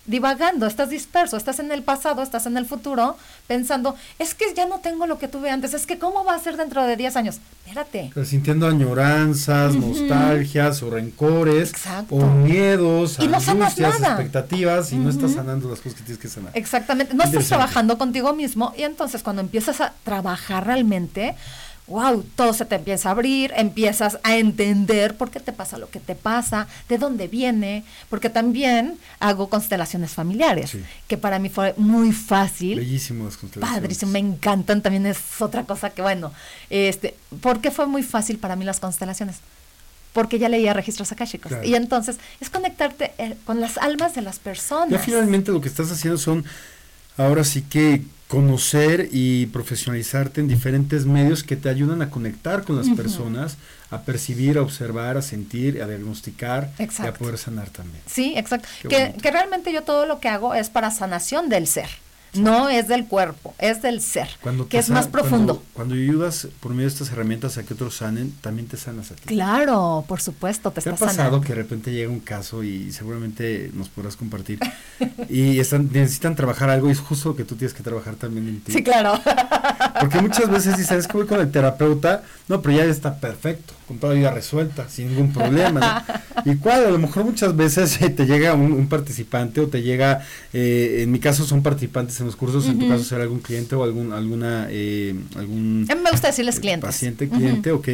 divagando, estás disperso, estás en el pasado, estás en el futuro, pensando, es que ya no tengo lo que tuve antes, es que ¿cómo va a ser dentro de 10 años? Espérate. Sintiendo añoranzas, nostalgias o rencores Exacto. o miedos, Y no sanas angustias, nada. expectativas y no estás sanando las cosas que tienes que sanar. Exactamente, no estás trabajando contigo mismo y entonces cuando empiezas a trabajar realmente, wow, todo se te empieza a abrir, empiezas a entender por qué te pasa lo que te pasa, de dónde viene, porque también hago constelaciones familiares, Sí. que para mí fue muy fácil. Bellísimo las constelaciones. Padrísimo, me encantan, también es otra cosa que bueno, este, ¿por qué fue muy fácil para mí las constelaciones? Porque ya leía registros akáshicos. Claro. Y entonces es conectarte eh, con las almas de las personas. Ya finalmente lo que estás haciendo son ahora sí que conocer y profesionalizarte en diferentes medios que te ayudan a conectar con las personas, a percibir, a observar, a sentir, a diagnosticar y a poder sanar también. Sí, exacto. Que realmente yo todo lo que hago es para sanación del ser. No es del cuerpo, es del ser, Cuando que es más profundo. Cuando, cuando ayudas por medio de estas herramientas a que otros sanen, también te sanas a ti. Claro, por supuesto, te ¿Te ha está pasado sanando. que de repente llega un caso y seguramente nos podrás compartir y están, necesitan trabajar algo y es justo que tú tienes que trabajar también en ti? Sí, claro. Porque muchas veces dicen, es que voy con el terapeuta, no, pero ya está perfecto, con toda la vida resuelta, sin ningún problema. ¿no? Y cuál, a lo mejor muchas veces eh, te llega un, un participante o te llega, eh, en mi caso son participantes en los cursos, en tu caso será algún cliente o algún, alguna, eh, algún A mí me gusta decirles eh, clientes. paciente, cliente, ok,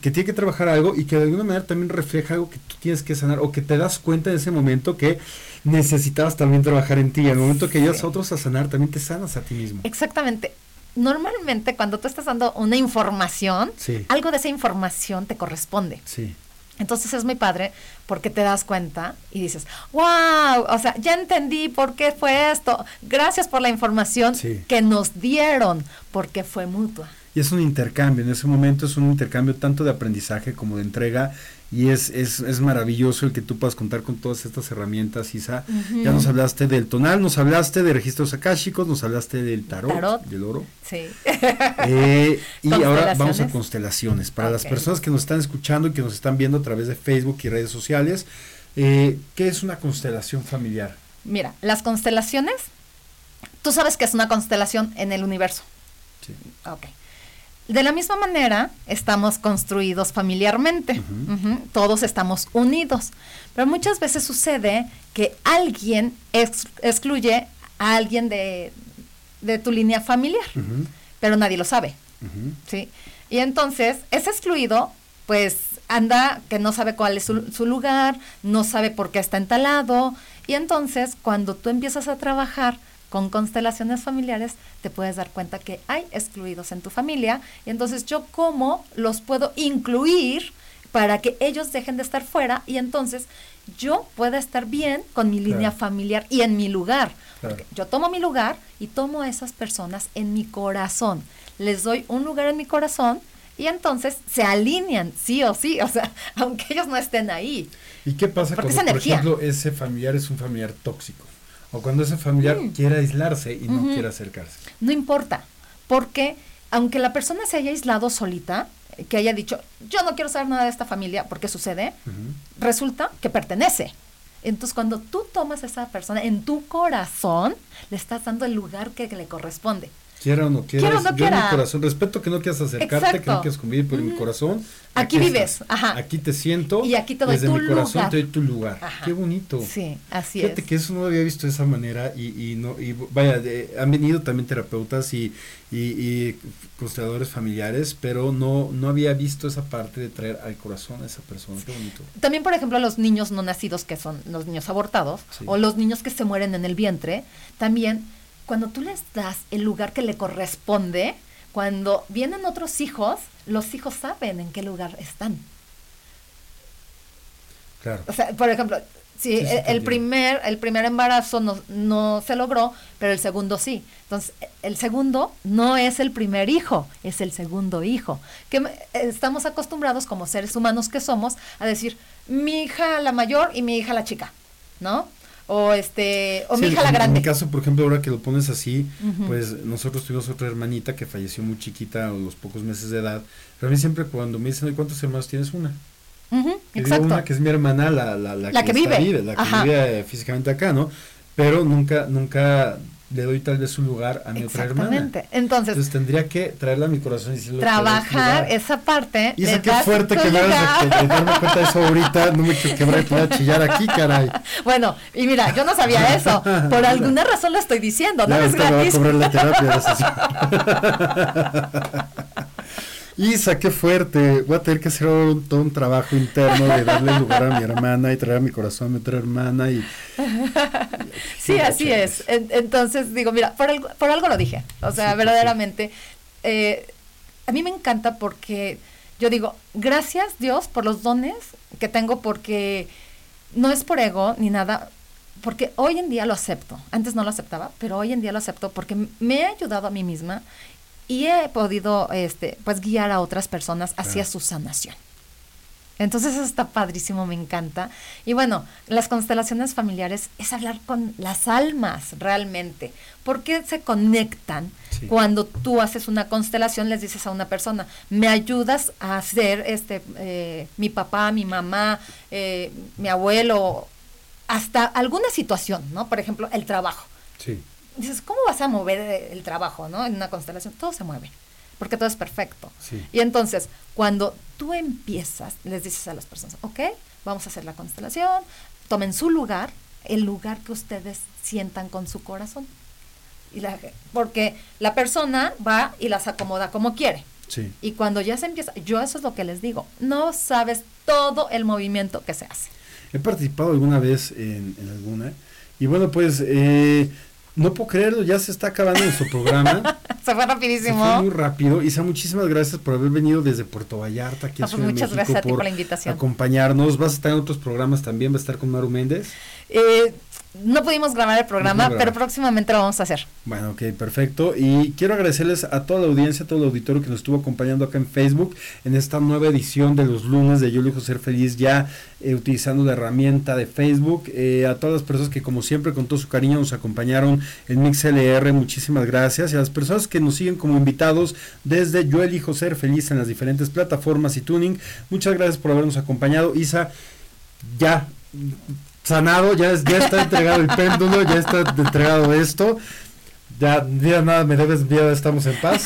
que tiene que trabajar algo y que de alguna manera también refleja algo que tú tienes que sanar o que te das cuenta en ese momento que necesitabas también trabajar en ti. Al momento que ayudas a otros a sanar, también te sanas a ti mismo. Exactamente. Normalmente cuando tú estás dando una información, Sí. algo de esa información te corresponde. Sí. Entonces es muy padre porque te das cuenta y dices, wow, o sea, ya entendí por qué fue esto. Gracias por la información Sí. que nos dieron, porque fue mutua. Y es un intercambio, en ese momento es un intercambio tanto de aprendizaje como de entrega y es, es, es maravilloso el que tú puedas contar con todas estas herramientas, Isa. Ya nos hablaste del tonal, nos hablaste de registros akáshicos, nos hablaste del tarot, Tarot. del oro. Sí. Eh, y ahora vamos a Constelaciones. Para las personas que nos están escuchando y que nos están viendo a través de Facebook y redes sociales, eh, ¿qué es una constelación familiar? Mira, las constelaciones, tú sabes que es una constelación en el universo. Sí. Ok. De la misma manera, estamos construidos familiarmente. Todos estamos unidos. Pero muchas veces sucede que alguien ex- excluye a alguien de, de tu línea familiar, pero nadie lo sabe. ¿sí? Y entonces, ese excluido, pues anda que no sabe cuál es su, su lugar, no sabe por qué está entalado, y entonces cuando tú empiezas a trabajar, Con constelaciones familiares te puedes dar cuenta que hay excluidos en tu familia y entonces yo cómo los puedo incluir para que ellos dejen de estar fuera y entonces yo pueda estar bien con mi línea Claro. familiar y en mi lugar. Claro. Yo tomo mi lugar y tomo a esas personas en mi corazón. Les doy un lugar en mi corazón y entonces se alinean, sí o sí, o sea, aunque ellos no estén ahí. ¿Y qué pasa Porque cuando, por ejemplo, ese familiar es un familiar tóxico? O cuando ese familiar quiere aislarse y no Mm. Quiere acercarse. No importa, porque aunque la persona se haya aislado solita, que haya dicho, yo no quiero saber nada de esta familia, porque sucede, resulta que pertenece. Entonces, cuando tú tomas a esa persona en tu corazón, le estás dando el lugar que, que le corresponde. Quiera o no quiera, Quiera o no yo en mi corazón, respeto que no quieras acercarte, que no quieras convivir, pero en mi corazón. Aquí vives, ajá. Aquí te siento. Y aquí te doy desde tu mi corazón lugar. te doy tu lugar. Ajá. Qué bonito. Sí, así Fíjate es. que eso no lo había visto de esa manera y, y no y vaya de- han venido también terapeutas y, y, y consteladores familiares pero no no había visto esa parte de traer al corazón a esa persona qué bonito También, por ejemplo, los niños no nacidos, que son los niños abortados, Sí. o los niños que se mueren en el vientre, también, cuando tú les das el lugar que le corresponde, cuando vienen otros hijos, los hijos saben en qué lugar están. claro O sea, por ejemplo, si Sí, el, el primer, el primer embarazo no, no se logró, pero el segundo sí. Entonces, el segundo no es el primer hijo, es el segundo hijo. Que estamos acostumbrados como seres humanos que somos a decir, mi hija la mayor y mi hija la chica, ¿no? O este, o Sí, mi hija en- la en grande. mi caso por ejemplo ahora que lo pones así pues nosotros tuvimos otra hermanita que falleció muy chiquita a los pocos meses de edad pero a mí siempre cuando me dicen "Oye, ¿cuántos hermanos tienes una? Digo exacto. una que es mi hermana, la, la, la, La que está vive. la que Ajá. vive eh, físicamente acá, ¿no? Pero nunca, nunca le doy tal vez un lugar a mi otra hermana. Exactamente. Entonces, Entonces tendría que traerla a mi corazón y decirle "Te doy tu trabajar lugar". esa parte. Y esa qué fuerte que me hagas darme cuenta de eso ahorita, no me quiero quebrar y poner a chillar aquí, caray. Bueno, y mira, yo no sabía eso. Por alguna razón lo estoy diciendo, no Ya es ahorita me va a gratis. cobrar la terapia. Isa, qué fuerte. Voy a tener que hacer un- todo un trabajo interno de darle lugar a mi hermana y traer a mi corazón a mi otra hermana y Sí, así es. En- entonces, digo, mira, por algo, por algo lo dije. O sea, Sí, verdaderamente, eh, a mí me encanta porque yo digo, gracias Dios por los dones que tengo porque no es por ego ni nada, porque hoy en día lo acepto. Antes no lo aceptaba, pero hoy en día lo acepto porque me he ayudado a mí misma y he podido, este, pues, guiar a otras personas hacia Claro. su sanación. Entonces eso está padrísimo, me encanta. Y bueno, las constelaciones familiares es hablar con las almas realmente. ¿Por qué se conectan Sí. cuando tú haces una constelación? Les dices a una persona, me ayudas a hacer este, eh, mi papá, mi mamá, eh, mi abuelo, hasta alguna situación, ¿no? Por ejemplo, el trabajo. Sí. Dices, ¿cómo vas a mover el trabajo, ¿no? En una constelación, todo se mueve, porque todo es perfecto. Sí. Y entonces, cuando tú empiezas, les dices a las personas, ok, vamos a hacer la constelación, tomen su lugar, el lugar que ustedes sientan con su corazón. Y la, porque la persona va y las acomoda como quiere. Sí. Y cuando ya se empieza, yo eso es lo que les digo, no sabes todo el movimiento que se hace. He participado alguna vez en, en alguna. Y bueno, pues eh, no puedo creerlo, ya se está acabando nuestro programa. se fue Se rapidísimo. fue muy rápido. Isa, muchísimas gracias por haber venido desde Puerto Vallarta, aquí No, en pues muchas México, gracias a ti por la invitación. acompañarnos. Vas a estar en otros programas también, va a estar con Maru Méndez. Eh, no pudimos grabar el programa, No pero próximamente lo vamos a hacer. Bueno, ok, perfecto. Y quiero agradecerles a toda la audiencia, a todo el auditorio que nos estuvo acompañando acá en Facebook en esta nueva edición de los lunes de Yo elijo ser feliz, ya eh, utilizando la herramienta de Facebook. Eh, a todas las personas que como siempre con todo su cariño nos acompañaron en MixLR, muchísimas gracias. Y a las personas que nos siguen como invitados desde Yo elijo ser feliz en las diferentes plataformas y tuning, muchas gracias por habernos acompañado. Isa, ya sanado, ya, es- ya está entregado el péndulo, ya está entregado esto. Ya, ya nada me debes, ya estamos en paz.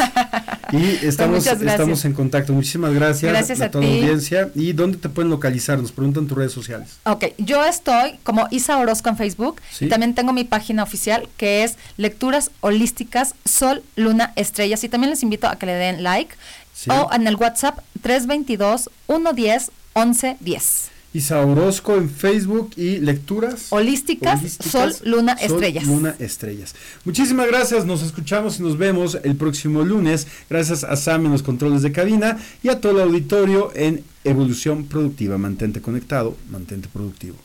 Y estamos, Muchas gracias. estamos en contacto. Muchísimas gracias, Gracias a toda la audiencia. ¿Y dónde te pueden localizar? Nos preguntan tus redes sociales. Ok, yo estoy como Isa Orozco en Facebook Sí. y también tengo mi página oficial que es Lecturas Holísticas Sol, Luna, Estrellas y también les invito a que le den like Sí. o en el WhatsApp 322 110 1110. Isa Orozco en Facebook y lecturas holísticas, Sol, Luna, Sol, Estrellas. Luna, Estrellas. Muchísimas gracias, nos escuchamos y nos vemos el próximo lunes. Gracias a Sam en los controles de cabina y a todo el auditorio en Evolución Productiva. Mantente conectado, mantente productivo.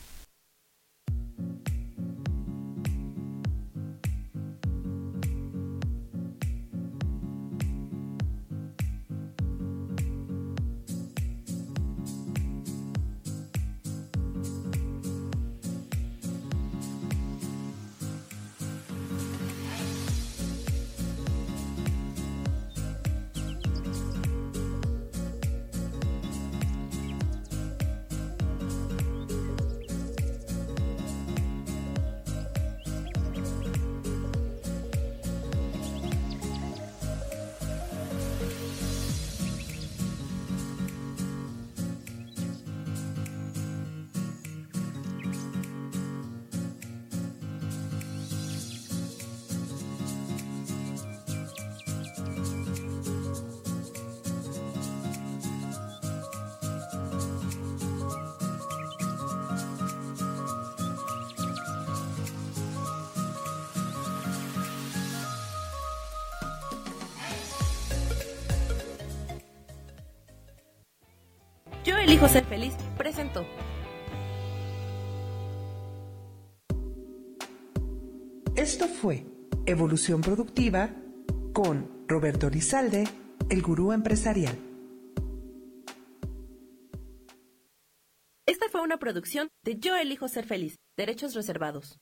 Productiva con Roberto Rizalde, el gurú empresarial. Esta fue una producción de Yo elijo ser feliz, derechos reservados.